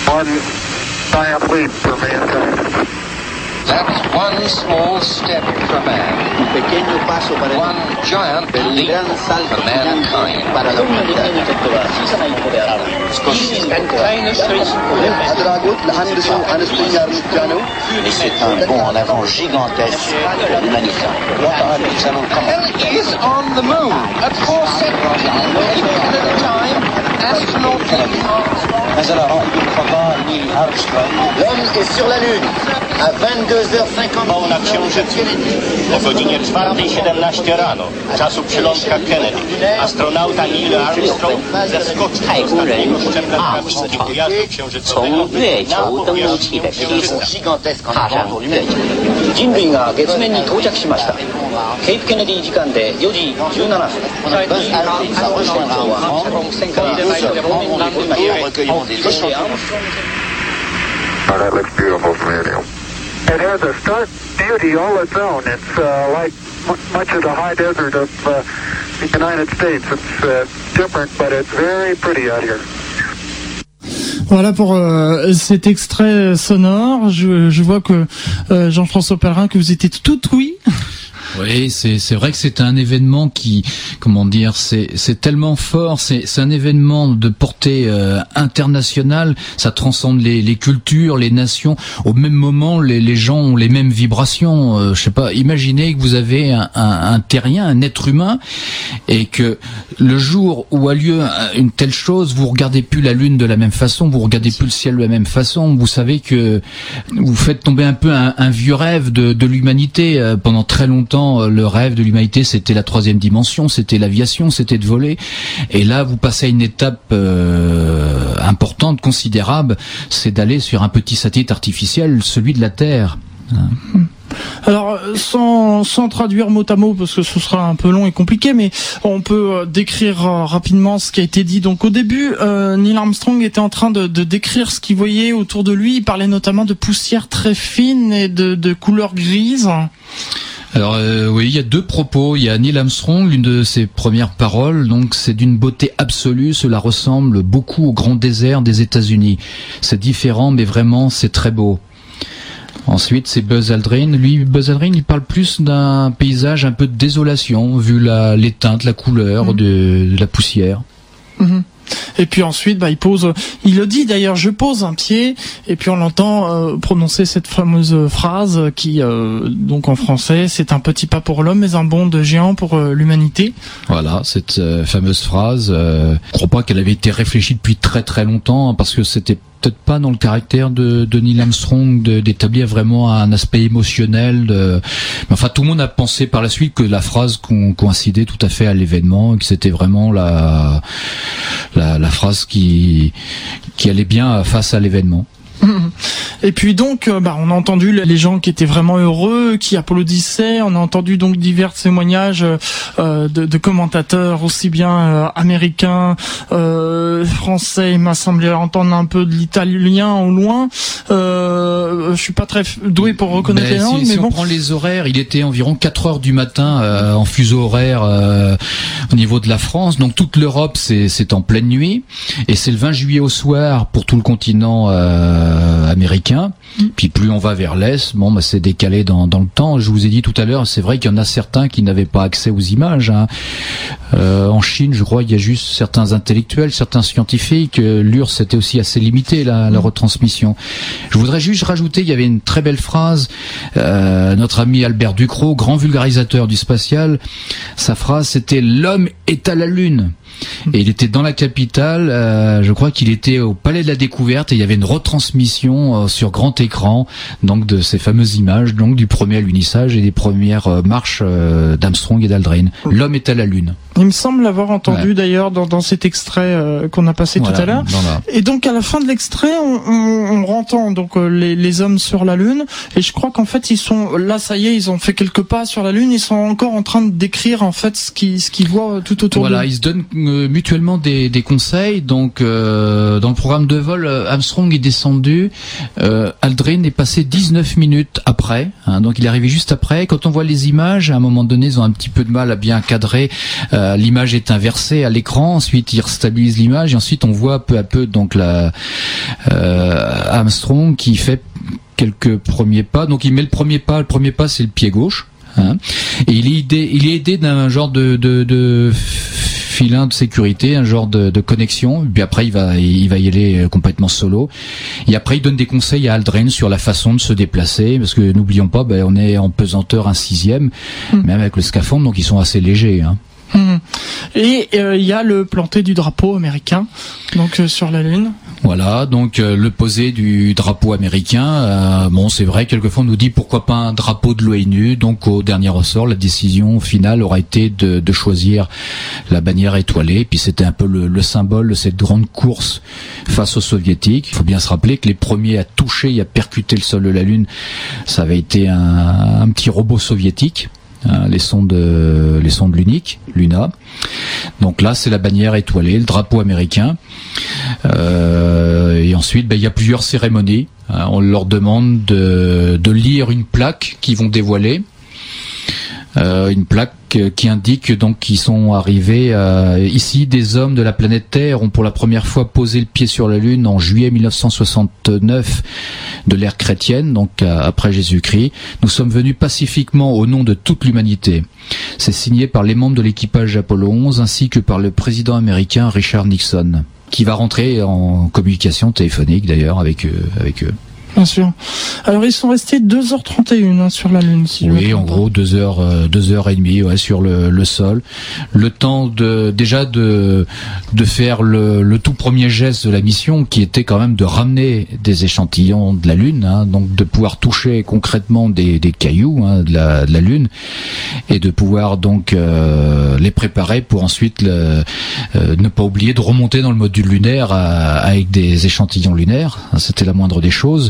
one giant leap for mankind. That's one small step for man. One giant leap for mankind. Et c'est un bond en avant gigantesque pour l'humanité. is on the moon. At four seconds at a time astronaut Kennedy. L'homme est sur la Lune à 22h50. Mała książę o godzinie 4.17 rano, czasu przylądka Kennedy. Astronauta Neil Armstrong zeskoczył z ostatniego szczebla 登陆器的梯子踏上月球。人類が月面に到着しました。ケープケネディ時間で4時17分、バスアルティサブステントは戦艦でないので、本ランドにそして has a stark beauty all its own. It's uh, like much of the high desert of uh, the United States. It's uh, different, but it's very pretty out here. Voilà pour euh, cet extrait sonore. Je, vois que euh, Jean-François Pellerin, que vous étiez tout oui oui, c'est vrai que c'est un événement qui, comment dire, c'est tellement fort, c'est un événement de portée euh, internationale, ça transcende les, les cultures, les nations. Au même moment, les, les gens ont les mêmes vibrations. Euh, je sais pas, imaginez que vous avez un, un, terrien, un être humain, et que le jour où a lieu un- une telle chose, vous regardez plus la lune de la même façon, vous regardez plus le ciel de la même façon. Vous savez que vous faites tomber un peu un, un vieux rêve de, de l'humanité. Euh, Pendant très longtemps, euh, le rêve de l'humanité, c'était la troisième dimension, c'était l'aviation, c'était de voler. Et là, vous passez à une étape euh, importante, considérable, c'est d'aller sur un petit satellite artificiel, celui de la Terre. Alors, euh, sans, traduire mot à mot, parce que ce sera un peu long et compliqué, mais on peut décrire rapidement ce qui a été dit. Donc, au début, Neil Armstrong était en train de, décrire ce qu'il voyait autour de lui. Il parlait notamment de poussière très fine et de couleur grise. Alors euh, oui, il y a deux propos. Il y a Neil Armstrong, l'une de ses premières paroles. Donc c'est d'une beauté absolue. Cela ressemble beaucoup au grand désert des États-Unis. C'est différent, mais vraiment c'est très beau. Ensuite, c'est Buzz Aldrin. Lui, Buzz Aldrin, il parle plus d'un paysage un peu de désolation, vu la, les teintes, la couleur de, de la poussière. Mhm. Et puis ensuite, bah, il pose, il le dit d'ailleurs, je pose un pied, et puis on l'entend euh, prononcer cette fameuse phrase qui, euh, donc en français, c'est un petit pas pour l'homme, mais un bond de géant pour euh, l'humanité. Voilà, cette fameuse phrase. je crois pas qu'elle avait été réfléchie depuis très très longtemps, hein, parce que c'était peut-être pas dans le caractère de, de Neil Armstrong d'établir vraiment un aspect émotionnel. De... Enfin, tout le monde a pensé par la suite que la phrase co- coïncidait tout à fait à l'événement, que c'était vraiment la, la la phrase qui qui allait bien face à l'événement. [laughs] Et puis donc, euh, bah, on a entendu les gens qui étaient vraiment heureux, qui applaudissaient. On a entendu donc divers témoignages euh, de, de commentateurs aussi bien euh, américains, euh, français. Il m'a semblé entendre un peu de l'italien au loin. Euh, je suis pas très doué pour reconnaître Ben, les langues, si, mais si on bon. prend les horaires, il était environ 4 heures du matin euh, en fuseau horaire euh, au niveau de la France. Donc toute l'Europe, c'est c'est en pleine nuit. Et c'est le 20 juillet au soir pour tout le continent euh, américain. Puis plus on va vers l'Est, bon, bah, c'est décalé dans, dans le temps. Je vous ai dit tout à l'heure, c'est vrai qu'il y en a certains qui n'avaient pas accès aux images. hein. Euh, en Chine, je crois, il y a juste certains intellectuels, certains scientifiques. Euh, L'URSS était aussi assez limité la, la retransmission. Je voudrais juste rajouter, il y avait une très belle phrase. euh, notre ami Albert Ducrot, grand vulgarisateur du spatial, sa phrase c'était l'homme est à la lune. Et il était dans la capitale, euh, je crois qu'il était au Palais de la Découverte et il y avait une retransmission sur grand écran donc de ces fameuses images donc du premier alunissage et des premières euh, marches euh, d'Armstrong et d'Aldrin. L'homme est à la lune. Il me semble l'avoir entendu Ouais. d'ailleurs dans, dans cet extrait euh, qu'on a passé Voilà, tout à l'heure. la- Et donc à la fin de l'extrait, on, on, on entend donc les, les hommes sur la lune. Et je crois qu'en fait ils sont là, ça y est, ils ont fait quelques pas sur la lune. Ils sont encore en train de décrire en fait ce qu'ils ce qu'ils voient tout autour Voilà, ils se donnent mutuellement des, des conseils. Donc, euh, dans le programme de vol, Armstrong est descendu. Euh, Aldrin est passé 19 minutes après. hein, donc, il est arrivé juste après. Quand on voit les images, à un moment donné, ils ont un petit peu de mal à bien cadrer. Euh, l'image est inversée à l'écran. Ensuite, ils restabilisent l'image et ensuite, on voit peu à peu donc la euh, Armstrong qui fait quelques premiers pas. Donc, il met le premier pas. Le premier pas, c'est le pied gauche. hein. il est aidé, d'un genre de filin de sécurité, un genre de, de connexion. Puis après, il va, il va y aller euh, complètement solo. Et après, il donne des conseils à Aldrin sur la façon de se déplacer, parce que n'oublions pas, ben, on est en pesanteur un sixième, même avec le scaphandre, donc ils sont assez légers. Hein. Hum. Et il y a le planté du drapeau américain donc sur la Lune. Voilà, donc euh, le poser du drapeau américain, euh, bon c'est vrai, quelquefois on nous dit pourquoi pas un drapeau de l'ONU, donc au dernier ressort, la décision finale aura été de, de choisir la bannière étoilée, puis c'était un peu le, symbole de cette grande course face aux soviétiques. Il faut bien se rappeler que les premiers à toucher et à percuter le sol de la Lune, ça avait été un, un petit robot soviétique. Hein, les sondes les sondes l'unique Luna. Donc là, c'est la bannière étoilée, le drapeau américain. Euh, et ensuite, ben, il y a plusieurs cérémonies. Hein, on leur demande de, de lire une plaque qu'ils vont dévoiler. Euh, une plaque qui indique donc qu'ils sont arrivés euh, ici. Des hommes de la planète Terre ont pour la première fois posé le pied sur la Lune en juillet 1969 de l'ère chrétienne, donc euh, après Jésus-Christ. Nous sommes venus pacifiquement au nom de toute l'humanité. C'est signé par les membres de l'équipage Apollo 11 ainsi que par le président américain Richard Nixon, qui va rentrer en communication téléphonique d'ailleurs avec, avec eux. Bien sûr. Alors ils sont restés 2h31 hein, sur la Lune. Si oui, en gros 2 heures, euh, deux heures et demie ouais, sur le, le, sol. Le temps de déjà de de faire le, le, tout premier geste de la mission, qui était quand même de ramener des échantillons de la Lune, hein, donc de pouvoir toucher concrètement des, des cailloux hein, de, la, de la Lune et de pouvoir donc euh, les préparer pour ensuite le, euh, ne pas oublier de remonter dans le module lunaire avec des échantillons lunaires. C'était la moindre des choses.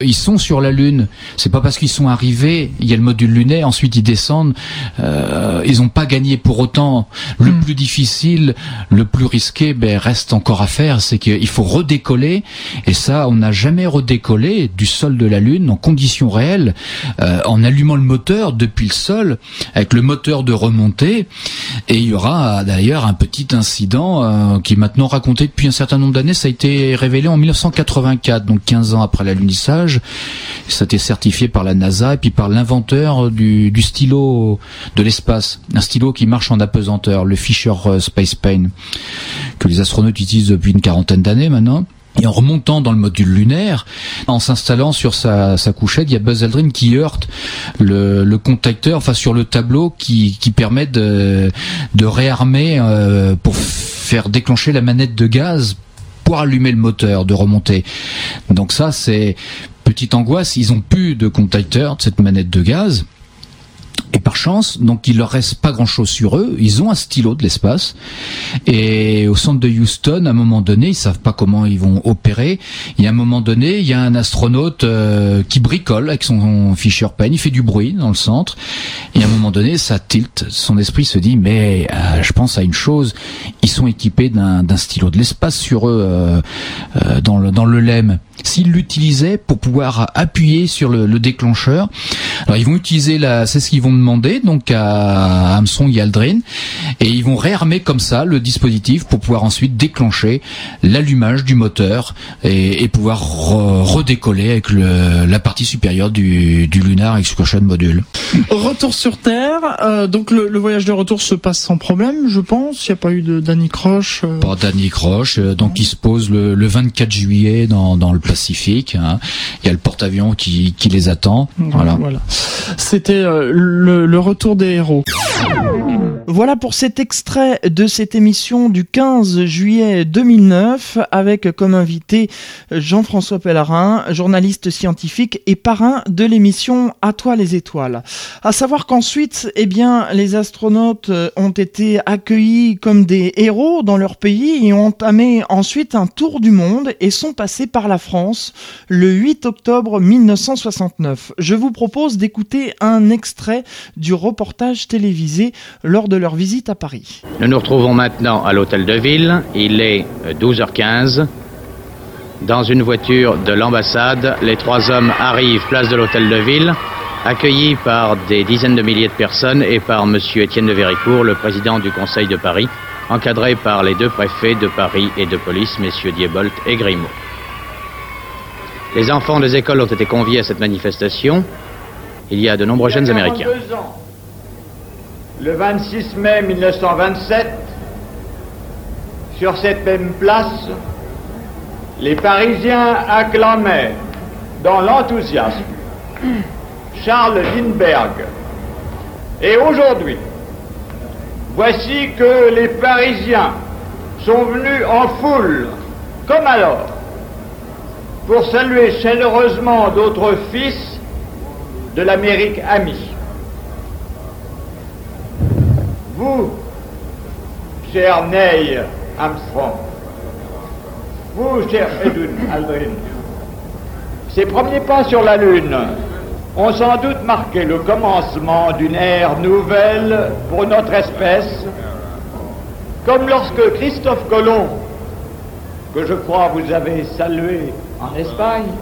Ils sont sur la Lune. C'est pas parce qu'ils sont arrivés, il y a le module lunaire, ensuite ils descendent. Euh, ils n'ont pas gagné pour autant. Le hmm. plus difficile, le plus risqué, ben, reste encore à faire. C'est qu'il faut redécoller. Et ça, on n'a jamais redécollé du sol de la Lune en conditions réelles, euh, en allumant le moteur depuis le sol, avec le moteur de remontée. Et il y aura d'ailleurs un petit incident euh, qui est maintenant raconté depuis un certain nombre d'années. Ça a été révélé en 1984, donc 15 ans après l'alunissage. Ça a été certifié par la NASA et puis par l'inventeur du, stylo de l'espace. Un stylo qui marche en apesanteur, le Fisher euh, Space Pen, que les astronautes utilisent depuis une quarantaine d'années maintenant. Et en remontant dans le module lunaire, en s'installant sur sa, couchette, il y a Buzz Aldrin qui heurte le, contacteur, enfin sur le tableau, qui, permet de, de réarmer euh, pour faire déclencher la manette de gaz pour allumer le moteur, de remonter. Donc ça, c'est petite angoisse. Ils ont plus de contacteur de cette manette de gaz. Et par chance, donc il leur reste pas grand chose sur eux. Ils ont un stylo de l'espace. Et au centre de Houston, à un moment donné, ils savent pas comment ils vont opérer. Il y a un moment donné, il y a un astronaute euh, qui bricole avec son Fisher Pen. Il fait du bruit dans le centre. Et à un moment donné, ça tilte. Son esprit se dit, mais euh, je pense à une chose. Ils sont équipés d'un stylo de l'espace sur eux euh, dans le dans le LEM s'ils l'utilisaient pour pouvoir appuyer sur le, déclencheur. Alors ils vont utiliser la, c'est ce qu'ils vont demander donc à Armstrong et Aldrin, et ils vont réarmer comme ça le dispositif pour pouvoir ensuite déclencher l'allumage du moteur et, pouvoir redécoller avec le, la partie supérieure du, du Lunar Excursion Module. Retour sur Terre, euh, donc le, voyage de retour se passe sans problème, je pense. Il n'y a pas eu de d'anicroche. Euh... Pas d'anicroche, euh, donc il se pose le, le 24 juillet dans, dans le Pacifique. Hein. Il y a le porte-avions qui, qui, les attend. Voilà. voilà. C'était euh, le, le, retour des héros. Voilà pour cet extrait de cette émission du 15 juillet 2009 avec comme invité Jean-François Pellerin, journaliste scientifique et parrain de l'émission À toi les étoiles. À savoir qu'ensuite, eh bien, les astronautes ont été accueillis comme des héros dans leur pays et ont entamé ensuite un tour du monde et sont passés par la France le 8 octobre 1969. Je vous propose d'écouter un extrait du reportage télévisé lors de leur visite à Paris. Nous nous retrouvons maintenant à l'hôtel de ville. Il est 12h15. Dans une voiture de l'ambassade, les trois hommes arrivent place de l'hôtel de ville, accueillis par des dizaines de milliers de personnes et par M. Étienne de Véricourt, le président du Conseil de Paris, encadré par les deux préfets de Paris et de police, messieurs Diebolt et Grimaud. Les enfants des écoles ont été conviés à cette manifestation. Il y a de nombreux jeunes Américains. le 26 mai 1927, sur cette même place, les Parisiens acclamaient dans l'enthousiasme Charles Lindbergh. Et aujourd'hui, Voici que les Parisiens sont venus en foule, comme alors, pour saluer chaleureusement d'autres fils de l'Amérique amie. Vous, cher Neil Armstrong, vous, cher Edwin Aldrin, ces premiers pas sur la Lune ont sans doute marqué le commencement d'une ère nouvelle pour notre espèce, comme lorsque Christophe Colomb, que je crois vous avez salué en Espagne,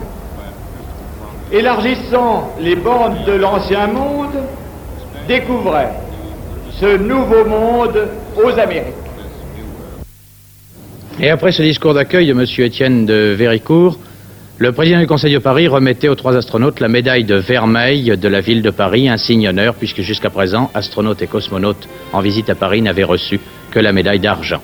élargissant les bornes de l'ancien monde, découvrait ce nouveau monde aux Amériques. Et après ce discours d'accueil de M. Étienne de Véricourt, le président du Conseil de Paris remettait aux trois astronautes la médaille de vermeil de la ville de Paris, un signe honneur, puisque jusqu'à présent, astronautes et cosmonautes en visite à Paris n'avaient reçu que la médaille d'argent.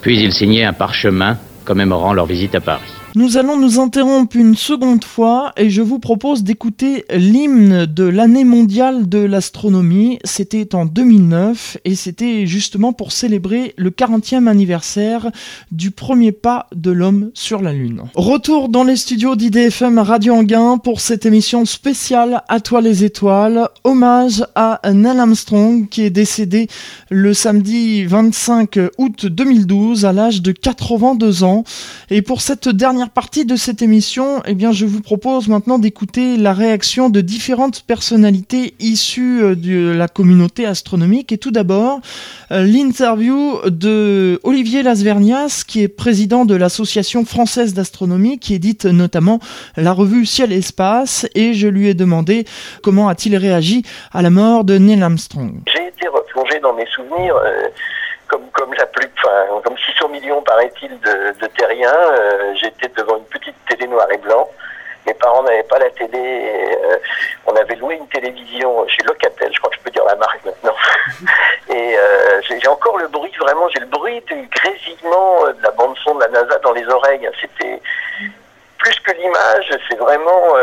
Puis il signait un parchemin commémorant leur visite à Paris. Nous allons nous interrompre une seconde fois et je vous propose d'écouter l'hymne de l'année mondiale de l'astronomie. C'était en 2009 et c'était justement pour célébrer le 40e anniversaire du premier pas de l'homme sur la Lune. Retour dans les studios d'IDFM Radio Anguin pour cette émission spéciale À toi les étoiles, hommage à Neil Armstrong qui est décédé le samedi 25 août 2012 à l'âge de 82 ans. Et pour cette dernière partie de cette émission, eh bien, je vous propose maintenant d'écouter la réaction de différentes personnalités issues euh, de la communauté astronomique. Et tout d'abord, euh, l'interview de Olivier Lasvernias, qui est président de l'Association française d'astronomie, qui édite notamment la revue Ciel et Espace. Et je lui ai demandé comment a-t-il réagi à la mort de Neil Armstrong. J'ai été replongé dans mes souvenirs. Euh, comme comme la plus, enfin, comme 600 millions paraît-il de, de terriens, euh, j'étais devant une petite télé noir et blanc. Mes parents n'avaient pas la télé. Et, euh, on avait loué une télévision chez Locatel, je crois que je peux dire la marque maintenant. [laughs] et euh, j'ai encore le bruit, vraiment, j'ai le bruit du grésillement de la bande son de la NASA dans les oreilles. C'était plus que l'image, c'est vraiment,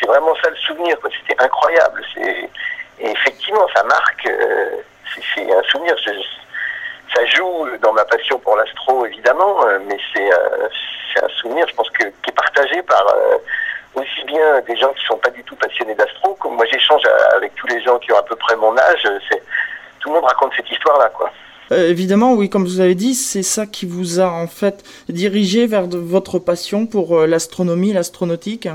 c'est vraiment ça le souvenir. C'était incroyable. Et effectivement, ça marque. c'est un souvenir. Je, ça joue dans ma passion pour l'astro, évidemment, euh, mais euh, c'est un souvenir, je pense, que, qui est partagé par euh, aussi bien des gens qui sont pas du tout passionnés d'astro, comme moi j'échange avec tous les gens qui ont à peu près mon âge. Tout le monde raconte cette histoire-là, quoi. évidemment, oui, comme vous avez dit, c'est ça qui vous a en fait dirigé vers votre passion pour l'astronomie, l'astronautique?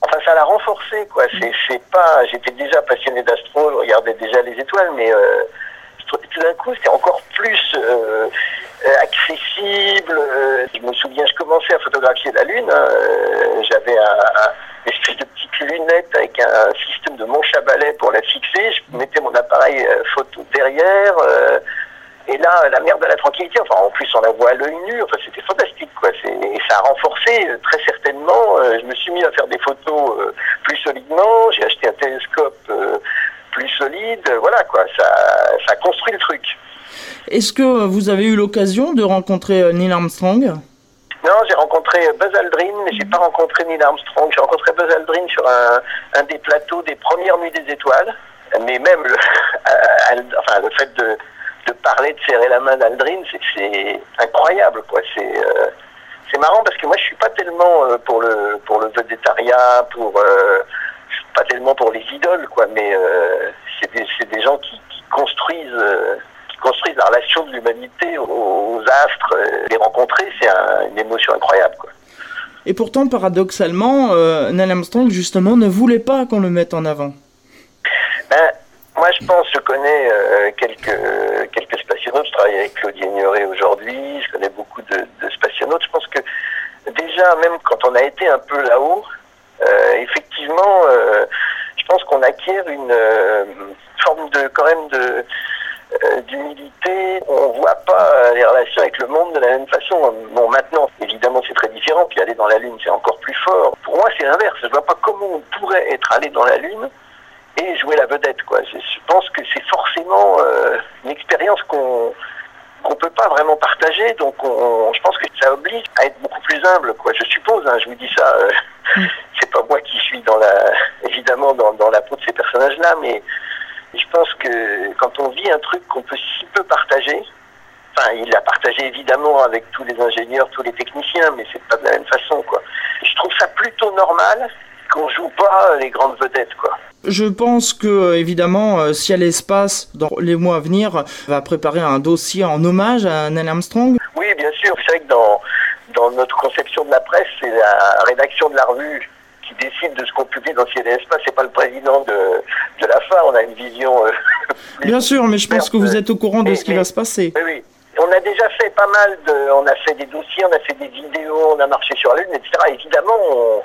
Enfin, ça l'a renforcé, quoi. C'est pas, j'étais déjà passionné d'astro, je regardais déjà les étoiles, mais tout d'un coup, c'était encore plus euh, euh, accessible. Euh, je me souviens, je commençais à photographier la Lune. Hein, j'avais un, espèce de petite lunette avec un système de manche à pour la fixer. Je mettais mon appareil photo derrière. et là, la merde de la tranquillité. Enfin, en plus, on la voit à l'œil nu. Enfin, c'était fantastique, quoi. Et ça a renforcé très certainement. je me suis mis à faire des photos plus solidement. J'ai acheté un télescope plus solide. Voilà, quoi. Ça, ça construit le truc. Est-ce que vous avez eu l'occasion de rencontrer euh, Neil Armstrong? Non, j'ai rencontré Buzz Aldrin, mais j'ai pas rencontré Neil Armstrong. J'ai rencontré Buzz Aldrin sur un, un, des plateaux des premières nuits des étoiles. Mais même le, [laughs] enfin, le fait de, de, parler, de serrer la main d'Aldrin, c'est incroyable, quoi. C'est euh, c'est marrant parce que moi, je suis pas tellement euh, pour le pour le végétariat, pour pas tellement pour les idoles, quoi, mais euh, c'est des, des, gens qui, qui construisent, euh, qui construisent la relation de l'humanité aux, astres. Euh, les rencontrer, c'est une émotion incroyable, quoi. Et pourtant, paradoxalement, euh, Neil Armstrong, justement, ne voulait pas qu'on le mette en avant. Ben, moi, je pense, je connais quelques, quelques spationautes. Je travaille avec Claudie Ignoré aujourd'hui. Je connais beaucoup de, de spationautes. Je pense que déjà, même quand on a été un peu là-haut, euh, effectivement, euh, je pense qu'on acquiert une euh, forme de quand même de d'humilité. On voit pas les relations avec le monde de la même façon. Bon, maintenant, évidemment, c'est très différent. Puis aller dans la Lune, c'est encore plus fort. Pour moi, c'est l'inverse. Je vois pas comment on pourrait être allé dans la Lune et jouer la vedette. Quoi. Je, pense que c'est forcément une expérience qu'on qu'on peut pas vraiment partager. Donc, on, je pense que ça oblige à être beaucoup plus humble. Quoi. Je suppose. Hein, je vous dis ça. Mm. [laughs] c'est pas moi qui suis dans la, évidemment dans, dans la peau de ces personnages-là, mais je pense que quand on vit un truc qu'on peut si peu partager, enfin, il l'a partagé évidemment avec tous les ingénieurs, tous les techniciens, mais c'est pas de la même façon, quoi. Je trouve ça plutôt normal qu'on joue pas les grandes vedettes, quoi. Je pense que, euh, évidemment, euh, si elle Espace, dans les mois à venir, va préparer un dossier en hommage à Neil Armstrong. Oui, bien sûr. Vous savez que dans, dans notre conception de la presse, c'est la rédaction de la revue qui décide de ce qu'on publie dans Ciel et Espace. C'est pas le président de, de la FA. On a une vision. Euh, [laughs] bien sûr, mais je pense que vous êtes au courant de ce qui va se passer. Oui, oui. On a déjà fait pas mal de. On a fait des dossiers, on a fait des vidéos, on a marché sur la Lune, etc. Évidemment, on,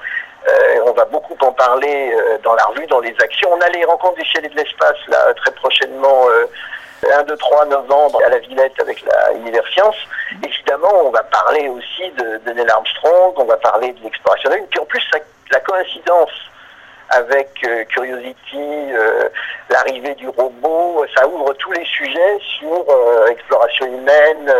euh, on va beaucoup en parler euh, dans la revue, dans les actions. On a les rencontres des Ciel et de l'espace, là, très prochainement. 1, 2, 3 novembre à la Villette avec la Univers Science. Évidemment, on va parler aussi de, de Neil Armstrong, on va parler de l'exploration de la. Puis en plus, la coïncidence avec euh, Curiosity, euh, l'arrivée du robot, ça ouvre tous les sujets sur euh, exploration humaine,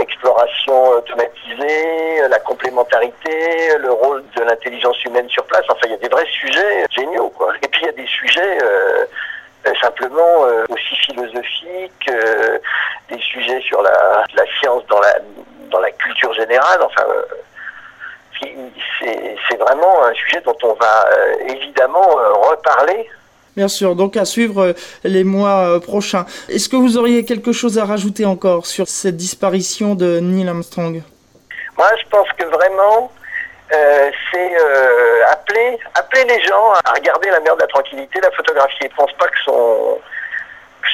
exploration automatisée, la complémentarité, le rôle de l'intelligence humaine sur place. Enfin, il y a des vrais sujets géniaux, quoi. Et puis il y a des sujets simplement aussi philosophiques, des sujets sur la, la, science dans la dans la culture générale. Enfin c'est vraiment un sujet dont on va euh, évidemment euh, reparler. Bien sûr, donc à suivre euh, les mois prochains. Est-ce que vous auriez quelque chose à rajouter encore sur cette disparition de Neil Armstrong? Moi, je pense que vraiment, c'est appeler, appeler les gens à regarder la mer de la tranquillité, la photographier. Je ne pense pas que son,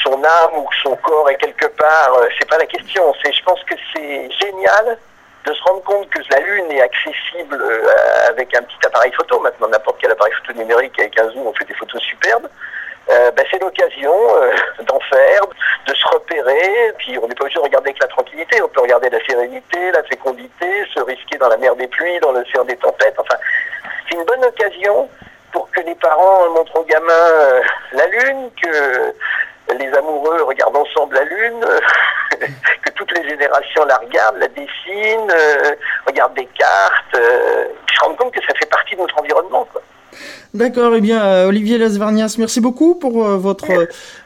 son âme ou que son corps est quelque part, c'est pas la question. Je pense que c'est génial de se rendre compte que la Lune est accessible euh, avec un petit appareil photo. Maintenant, n'importe quel appareil photo numérique avec un zoom, on fait des photos superbes. Euh, ben, c'est l'occasion euh, d'en faire, de se repérer. Puis on n'est pas obligé de regarder avec la tranquillité. On peut regarder la sérénité, la fécondité, se risquer dans la mer des pluies, dans l'océan des tempêtes. Enfin, c'est une bonne occasion pour que les parents montrent aux gamins la Lune, que les amoureux regardent ensemble la Lune, [laughs] que toutes les générations la regardent, la dessinent, euh, regardent des cartes, euh, se rendent compte que ça fait partie de notre environnement. D'accord, et eh bien euh, Olivier Lasvarnias, merci beaucoup pour votre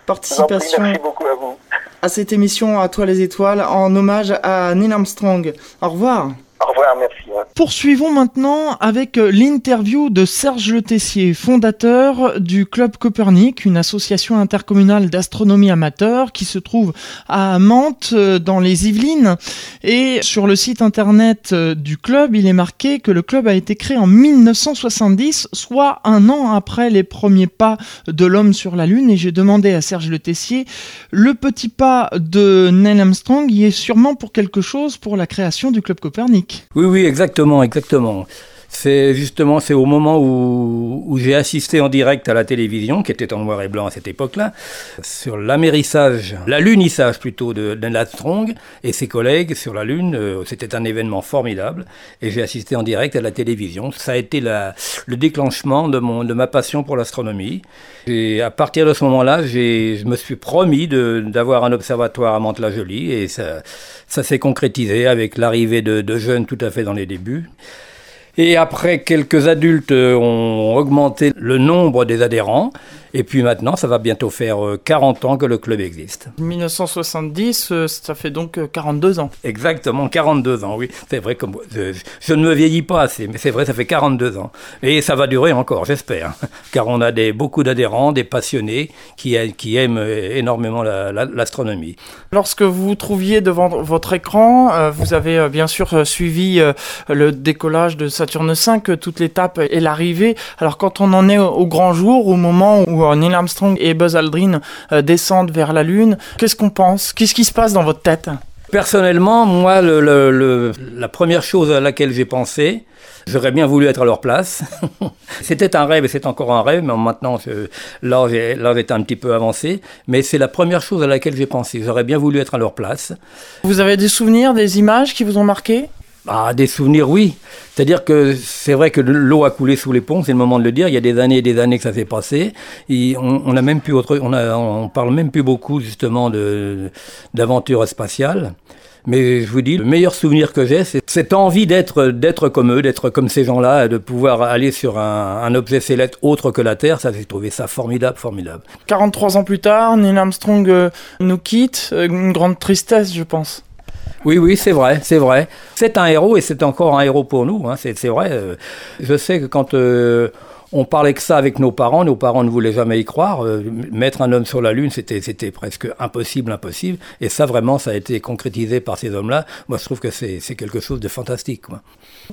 participation merci beaucoup à, vous. à cette émission À toi les étoiles en hommage à Neil Armstrong. Au revoir. Au revoir, merci. Poursuivons maintenant avec euh, l'interview de Serge Le Tessier, fondateur du Club Copernic, une association intercommunale d'astronomie amateur qui se trouve à Mantes, euh, dans les Yvelines. Et sur le site internet euh, du club, il est marqué que le club a été créé en 1970, soit un an après les premiers pas de l'homme sur la Lune. Et j'ai demandé à Serge Le Tessier, le petit pas de Neil Armstrong y est sûrement pour quelque chose pour la création du Club Copernic. Oui, oui, exactement exactement, C'est justement c'est au moment où, j'ai assisté en direct à la télévision, qui était en noir et blanc à cette époque-là, sur l'amérissage, l'alunissage plutôt de Neil Strong et ses collègues sur la Lune. Euh, c'était un événement formidable et j'ai assisté en direct à la télévision. Ça a été la, le déclenchement de, mon, de ma passion pour l'astronomie. Et à partir de ce moment-là, je me suis promis d'avoir un observatoire à Mantes-la-Jolie et ça, ça s'est concrétisé avec l'arrivée de, de jeunes tout à fait dans les débuts. Et après, quelques adultes ont augmenté le nombre des adhérents. Et puis maintenant, ça va bientôt faire 40 euh, ans que le club existe. 1970, euh, ça fait donc 42 euh, ans. Exactement, 42 ans, oui. C'est vrai que je, ne me vieillis pas assez, mais c'est vrai, ça fait 42 ans. Et ça va durer encore, j'espère. [laughs] Car on a des, beaucoup d'adhérents, des passionnés qui, qui aiment énormément l'astronomie. Lorsque vous vous trouviez devant votre écran, vous avez bien sûr suivi le décollage de Saturne V, toute l'étape et l'arrivée. Alors quand on en est au grand jour, au moment où Neil Armstrong et Buzz Aldrin euh, descendent vers la Lune. Qu'est-ce qu'on pense? Qu'est-ce qui se passe dans votre tête? Personnellement, moi, la première chose à laquelle j'ai pensé, j'aurais bien voulu être à leur place. [laughs] C'était un rêve et c'est encore un rêve, mais maintenant, l'âge est un petit peu avancé. Mais c'est la première chose à laquelle j'ai pensé. J'aurais bien voulu être à leur place. Vous avez des souvenirs, des images qui vous ont marqué? Ah, des souvenirs, oui. C'est-à-dire que c'est vrai que l'eau a coulé sous les ponts, c'est le moment de le dire. Il y a des années et des années que ça s'est passé. Et on, a même plus autre, on, a, on parle même plus beaucoup justement de d'aventure spatiale. Mais je vous dis, le meilleur souvenir que j'ai, c'est cette envie d'être d'être comme eux, d'être comme ces gens-là, de pouvoir aller sur un, un objet céleste autre que la Terre. Ça, j'ai trouvé ça formidable, formidable. 43 ans plus tard, Neil Armstrong euh, nous quitte. Euh, une grande tristesse, je pense. Oui, oui, c'est vrai, c'est vrai. C'est un héros et c'est encore un héros pour nous. Hein, c'est vrai. Euh, je sais que quand on parlait que ça avec nos parents. Nos parents ne voulaient jamais y croire. Euh, mettre un homme sur la Lune, c'était, presque impossible, impossible. Et ça, vraiment, ça a été concrétisé par ces hommes-là. Moi, je trouve que c'est, quelque chose de fantastique. Quoi.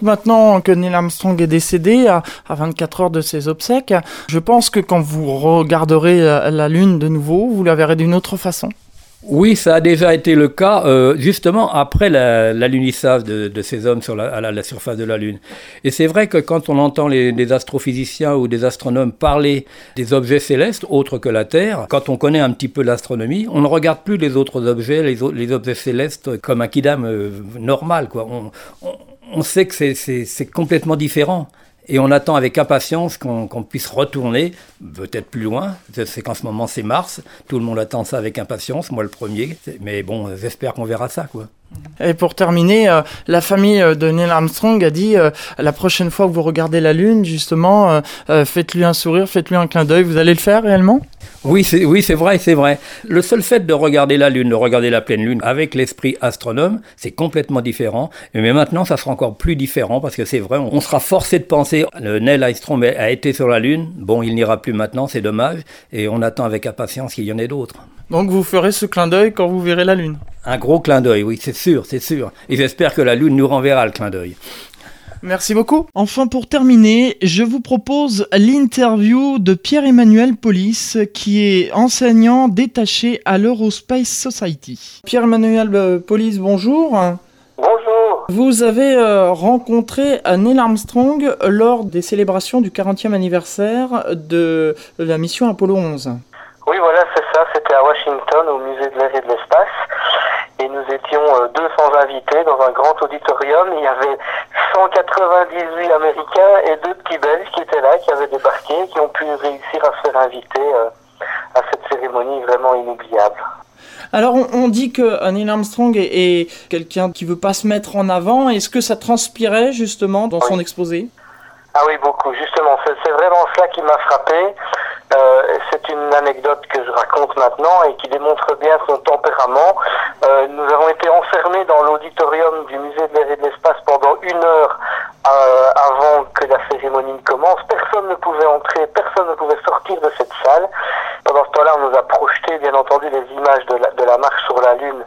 Maintenant que Neil Armstrong est décédé, à, à, 24 heures de ses obsèques, je pense que quand vous regarderez la Lune de nouveau, vous la verrez d'une autre façon. Oui, ça a déjà été le cas, euh, justement après l'alunissage de, de, ces hommes sur la, à la, surface de la Lune. Et c'est vrai que quand on entend les, astrophysiciens ou des astronomes parler des objets célestes autres que la Terre, quand on connaît un petit peu l'astronomie, on ne regarde plus les autres objets, les, les objets célestes, comme un kidam euh, normal. Quoi. On, on, on sait que c'est complètement différent. Et on attend avec impatience qu'on qu puisse retourner, peut-être plus loin. C'est qu'en ce moment, c'est Mars. Tout le monde attend ça avec impatience, moi le premier. Mais bon, j'espère qu'on verra ça, quoi. Et pour terminer, euh, la famille euh, de Neil Armstrong a dit euh, la prochaine fois que vous regardez la Lune, justement, faites-lui un sourire, faites-lui un clin d'œil. Vous allez le faire réellement? Oui, c'est oui, c'est vrai, c'est vrai. Le seul fait de regarder la Lune, de regarder la pleine Lune avec l'esprit astronome, c'est complètement différent. Mais maintenant, ça sera encore plus différent parce que c'est vrai, on sera forcé de penser. Neil Armstrong a été sur la Lune. Bon, il n'ira plus maintenant, c'est dommage. Et on attend avec impatience qu'il y en ait d'autres. Donc vous ferez ce clin d'œil quand vous verrez la Lune Un gros clin d'œil, oui, c'est sûr, c'est sûr. Et j'espère que la Lune nous renverra le clin d'œil. Merci beaucoup. Enfin, pour terminer, je vous propose l'interview de Pierre-Emmanuel Polis, qui est enseignant détaché à l'Eurospace Society. Pierre-Emmanuel Polis, bonjour. Bonjour. Vous avez euh, rencontré Neil Armstrong lors des célébrations du 40e anniversaire de la mission Apollo 11. Oui, voilà, c'est ça. C'était à Washington, au musée de l'air et de l'espace. Et nous étions 200 invités dans un grand auditorium. Il y avait 198 Américains et deux petits Belges qui étaient là, qui avaient débarqué, qui ont pu réussir à se faire inviter euh, à cette cérémonie vraiment inoubliable. Alors on, on, dit que Neil Armstrong est, est quelqu'un qui veut pas se mettre en avant. Est-ce que ça transpirait justement dans oui. son exposé? Ah oui, beaucoup. Justement, c'est vraiment cela qui m'a frappé. Euh, c'est une anecdote que je raconte maintenant et qui démontre bien son tempérament. Euh, nous avons été enfermés dans l'auditorium du musée de l'air et de l'espace pendant une heure euh, avant que la cérémonie ne commence. Personne ne pouvait entrer, personne ne pouvait sortir de cette salle. Pendant ce temps-là, on nous a projeté, bien entendu, les images de la, marche sur la Lune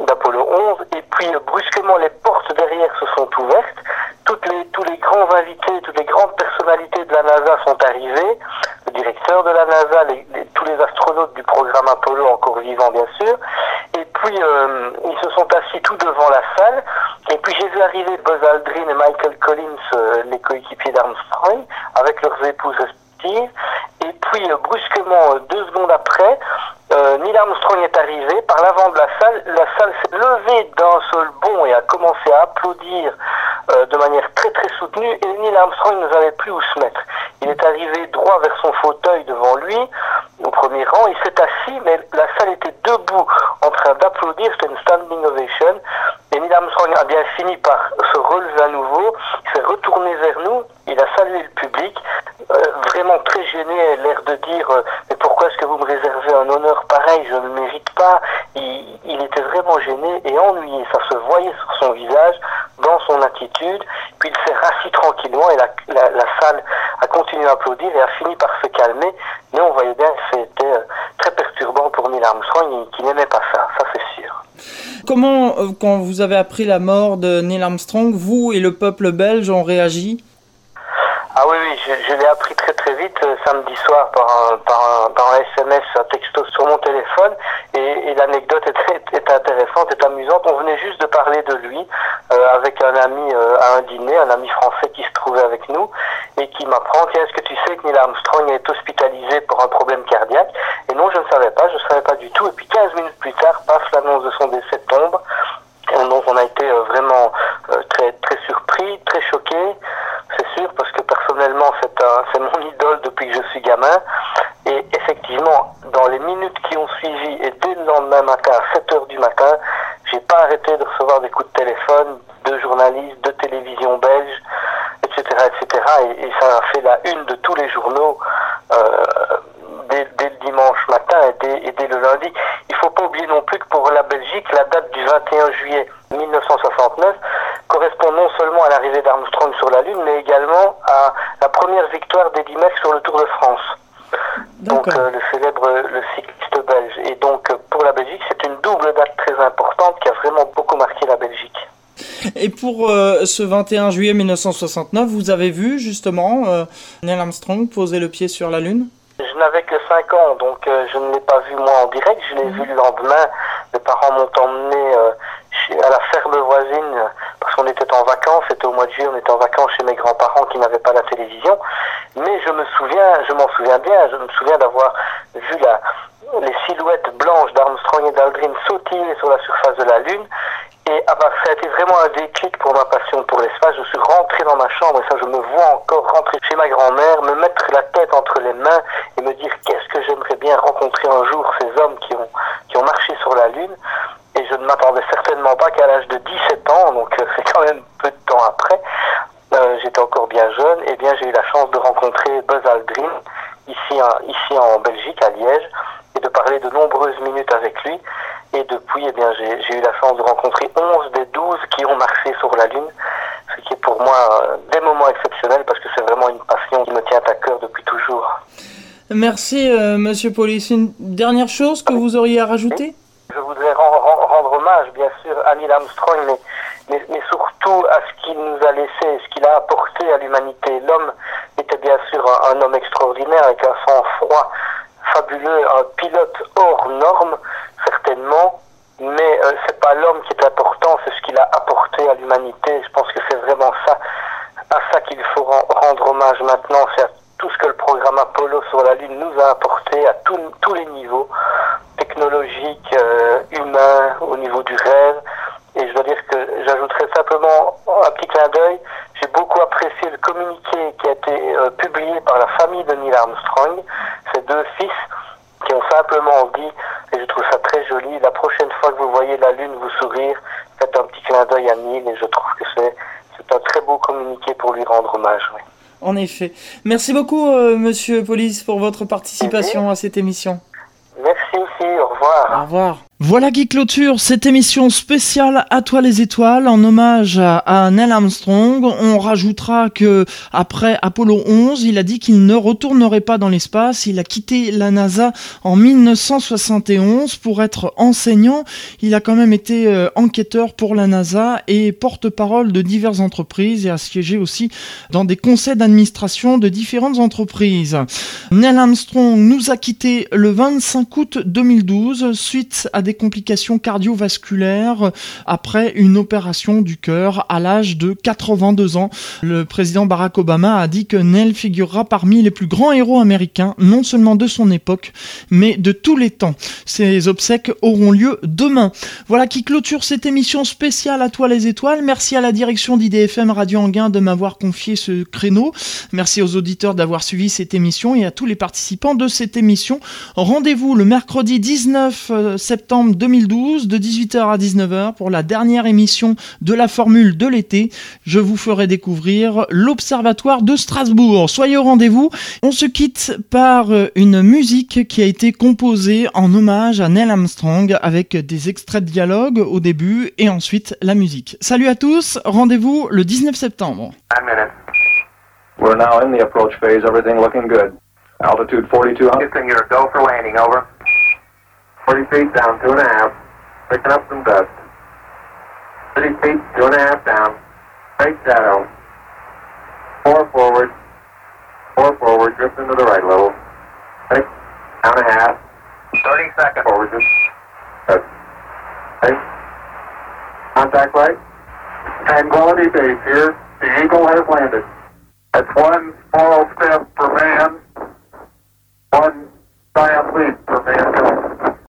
d'Apollo 11. Et puis, brusquement, les portes derrière se sont ouvertes. Toutes les, tous les grands invités, toutes les grandes personnalités de la NASA sont arrivées. Le directeur de la NASA, tous les astronautes du programme Apollo, encore vivants, bien sûr. Et puis, euh, ils se sont assis tout devant la salle. Et puis, j'ai vu arriver Buzz Aldrin et Michael Collins, euh, les coéquipiers d'Armstrong, avec leurs épouses respectives. Et puis, euh, brusquement, deux secondes après, euh, Neil Armstrong est arrivé par l'avant de la salle. La salle s'est levée d'un seul bond et a commencé à applaudir euh, de manière très très soutenue. Et Neil Armstrong ne savait plus où se mettre. Il est arrivé droit vers son fauteuil devant lui, au premier rang. Il s'est assis, mais la salle était debout en train d'applaudir. C'était une standing ovation. Et Neil Armstrong a bien fini par se relever à nouveau. Il s'est retourné vers nous. Il a salué le public. Euh, vraiment très gêné, l'air de dire euh, mais pourquoi est-ce que vous me réservez un honneur pareil, je ne le mérite pas. Il, il, était vraiment gêné et ennuyé, ça se voyait sur son visage, dans son attitude. Puis il s'est rassis tranquillement et la, la, la, salle a continué à applaudir et a fini par se calmer. Mais on voyait bien que c'était euh, très perturbant pour Neil Armstrong, qui n'aimait pas ça, ça c'est sûr. Comment, quand vous avez appris la mort de Neil Armstrong, vous et le peuple belge ont réagi ah oui, oui, je, l'ai appris très très vite euh, samedi soir par un, SMS, un texto sur mon téléphone. Et, l'anecdote est, intéressante, est amusante. On venait juste de parler de lui euh, avec un ami euh, à un dîner, un ami français qui se trouvait avec nous et qui m'apprend Tiens, est-ce que tu sais que Neil Armstrong est hospitalisé pour un problème cardiaque? Et non, je ne savais pas, je ne savais pas du tout. Et puis 15 minutes plus tard, passe l'annonce de son décès tombe. Donc on a été vraiment très très surpris, très choqués, c'est sûr, parce que personnellement c'est mon idole depuis que je suis gamin. Et effectivement, dans les minutes qui ont suivi et dès le lendemain matin, à 7 heures du matin, j'ai pas arrêté de recevoir des coups de téléphone de journalistes, de télévision belge, etc., etc. Et, ça a fait la une de tous les journaux euh, dès, le dimanche matin et dès, le lundi. Il faut pas oublier non plus que pour la Belgique, la date du 21 juillet 1969 correspond non seulement à l'arrivée d'Armstrong sur la Lune, mais également à la première victoire d'Eddie Merckx sur le Tour de France. Donc euh, le célèbre le cycliste belge. Et donc pour la Belgique, c'est une double date très importante qui a vraiment beaucoup marqué la Belgique. Et pour euh, ce 21 juillet 1969, vous avez vu justement euh, Neil Armstrong poser le pied sur la Lune? Je n'avais que 5 ans, donc je ne l'ai pas vu moi en direct, je l'ai mhm. vu le lendemain. Mes parents m'ont emmené à la ferme voisine parce qu'on était en vacances, c'était au mois de juillet, on était en vacances chez mes grands-parents qui n'avaient pas la télévision. Mais je me souviens, je m'en souviens bien, je me souviens d'avoir vu la, les silhouettes blanches d'Armstrong et d'Aldrin sautiller sur la surface de la Lune. Et ah bah, ça a été vraiment un déclic pour ma passion pour l'espace. Je suis rentré dans ma chambre et ça, je me vois encore rentrer chez ma grand-mère, me mettre la tête entre les mains et me dire qu'est-ce que j'aimerais bien rencontrer un jour ces hommes qui ont, marché sur la Lune. Et je ne m'attendais certainement pas qu'à l'âge de 17 ans, donc euh, [laughs] c'est quand même peu de temps après, euh, j'étais encore bien jeune, et eh bien j'ai eu la chance de rencontrer Buzz Aldrin ici en Belgique, à Liège, et de parler de nombreuses minutes avec lui. Et depuis, eh bien, j'ai eu la chance de rencontrer 11 des 12 qui ont marché sur la Lune, ce qui est pour moi euh, des moments exceptionnels parce que c'est vraiment une passion qui me tient à cœur depuis toujours. Merci, Monsieur Police. Une dernière chose que vous auriez à rajouter? Je voudrais rendre hommage, bien sûr, à Neil Armstrong, mais, mais, surtout à ce qu'il nous a laissé, ce qu'il a apporté à l'humanité. L'homme était bien sûr un, homme extraordinaire avec un sang-froid fabuleux, un pilote hors norme, certainement, mais euh, c'est pas l'homme qui est important, c'est ce qu'il a apporté à l'humanité. Je pense que c'est vraiment ça, à ça qu'il faut rendre hommage maintenant, c'est à tout ce que le programme Apollo sur la Lune nous a apporté à tous les niveaux technologique, euh, humain, au niveau du rêve. Et je dois dire que j'ajouterais simplement un petit clin d'œil. J'ai beaucoup apprécié le communiqué qui a été euh, publié par la famille de Neil Armstrong, ses deux fils, qui ont simplement dit, et je trouve ça très joli, la prochaine fois que vous voyez la Lune vous sourire, faites un petit clin d'œil à Neil, et je trouve que c'est un très beau communiqué pour lui rendre hommage. En effet. Merci beaucoup, euh, Monsieur Police, pour votre participation à cette émission. Merci aussi, au revoir. Au revoir. Voilà qui clôture cette émission spéciale à toi les étoiles en hommage à, Neil Armstrong. On rajoutera que après Apollo 11, il a dit qu'il ne retournerait pas dans l'espace. Il a quitté la NASA en 1971 pour être enseignant. Il a quand même été euh, enquêteur pour la NASA et porte-parole de diverses entreprises et a siégé aussi dans des conseils d'administration de différentes entreprises. Neil Armstrong nous a quitté le 25 août 2012 suite à des complications cardiovasculaires après une opération du cœur à l'âge de 82 ans. Le président Barack Obama a dit que Neil figurera parmi les plus grands héros américains, non seulement de son époque, mais de tous les temps. Ces obsèques auront lieu demain. Voilà qui clôture cette émission spéciale à toi les étoiles. Merci à la direction d'IDFM Radio Anguin de m'avoir confié ce créneau. Merci aux auditeurs d'avoir suivi cette émission et à tous les participants de cette émission. Rendez-vous le mercredi 19 euh, septembre 2012 de 18h à 19h pour la dernière émission de la formule de l'été. Je vous ferai découvrir l'Observatoire de Strasbourg. Soyez au rendez-vous. On se quitte par une musique qui a été composée en hommage à Neil Armstrong avec des extraits de dialogue au début et ensuite la musique. Salut à tous, rendez-vous le 19 septembre. We're now in the approach phase, everything looking good. Altitude 4200. go for landing, over. 40 feet down, two and a half, picking up some dust. 30 feet, two and a half down, straight shadow. Four forward, four forward, drift into the right level. Six, down a half. 30 seconds. Forward, just. Uh, okay. Contact light. Tranquility base here. The Eagle has landed. That's one small step for man, one giant leap for mankind.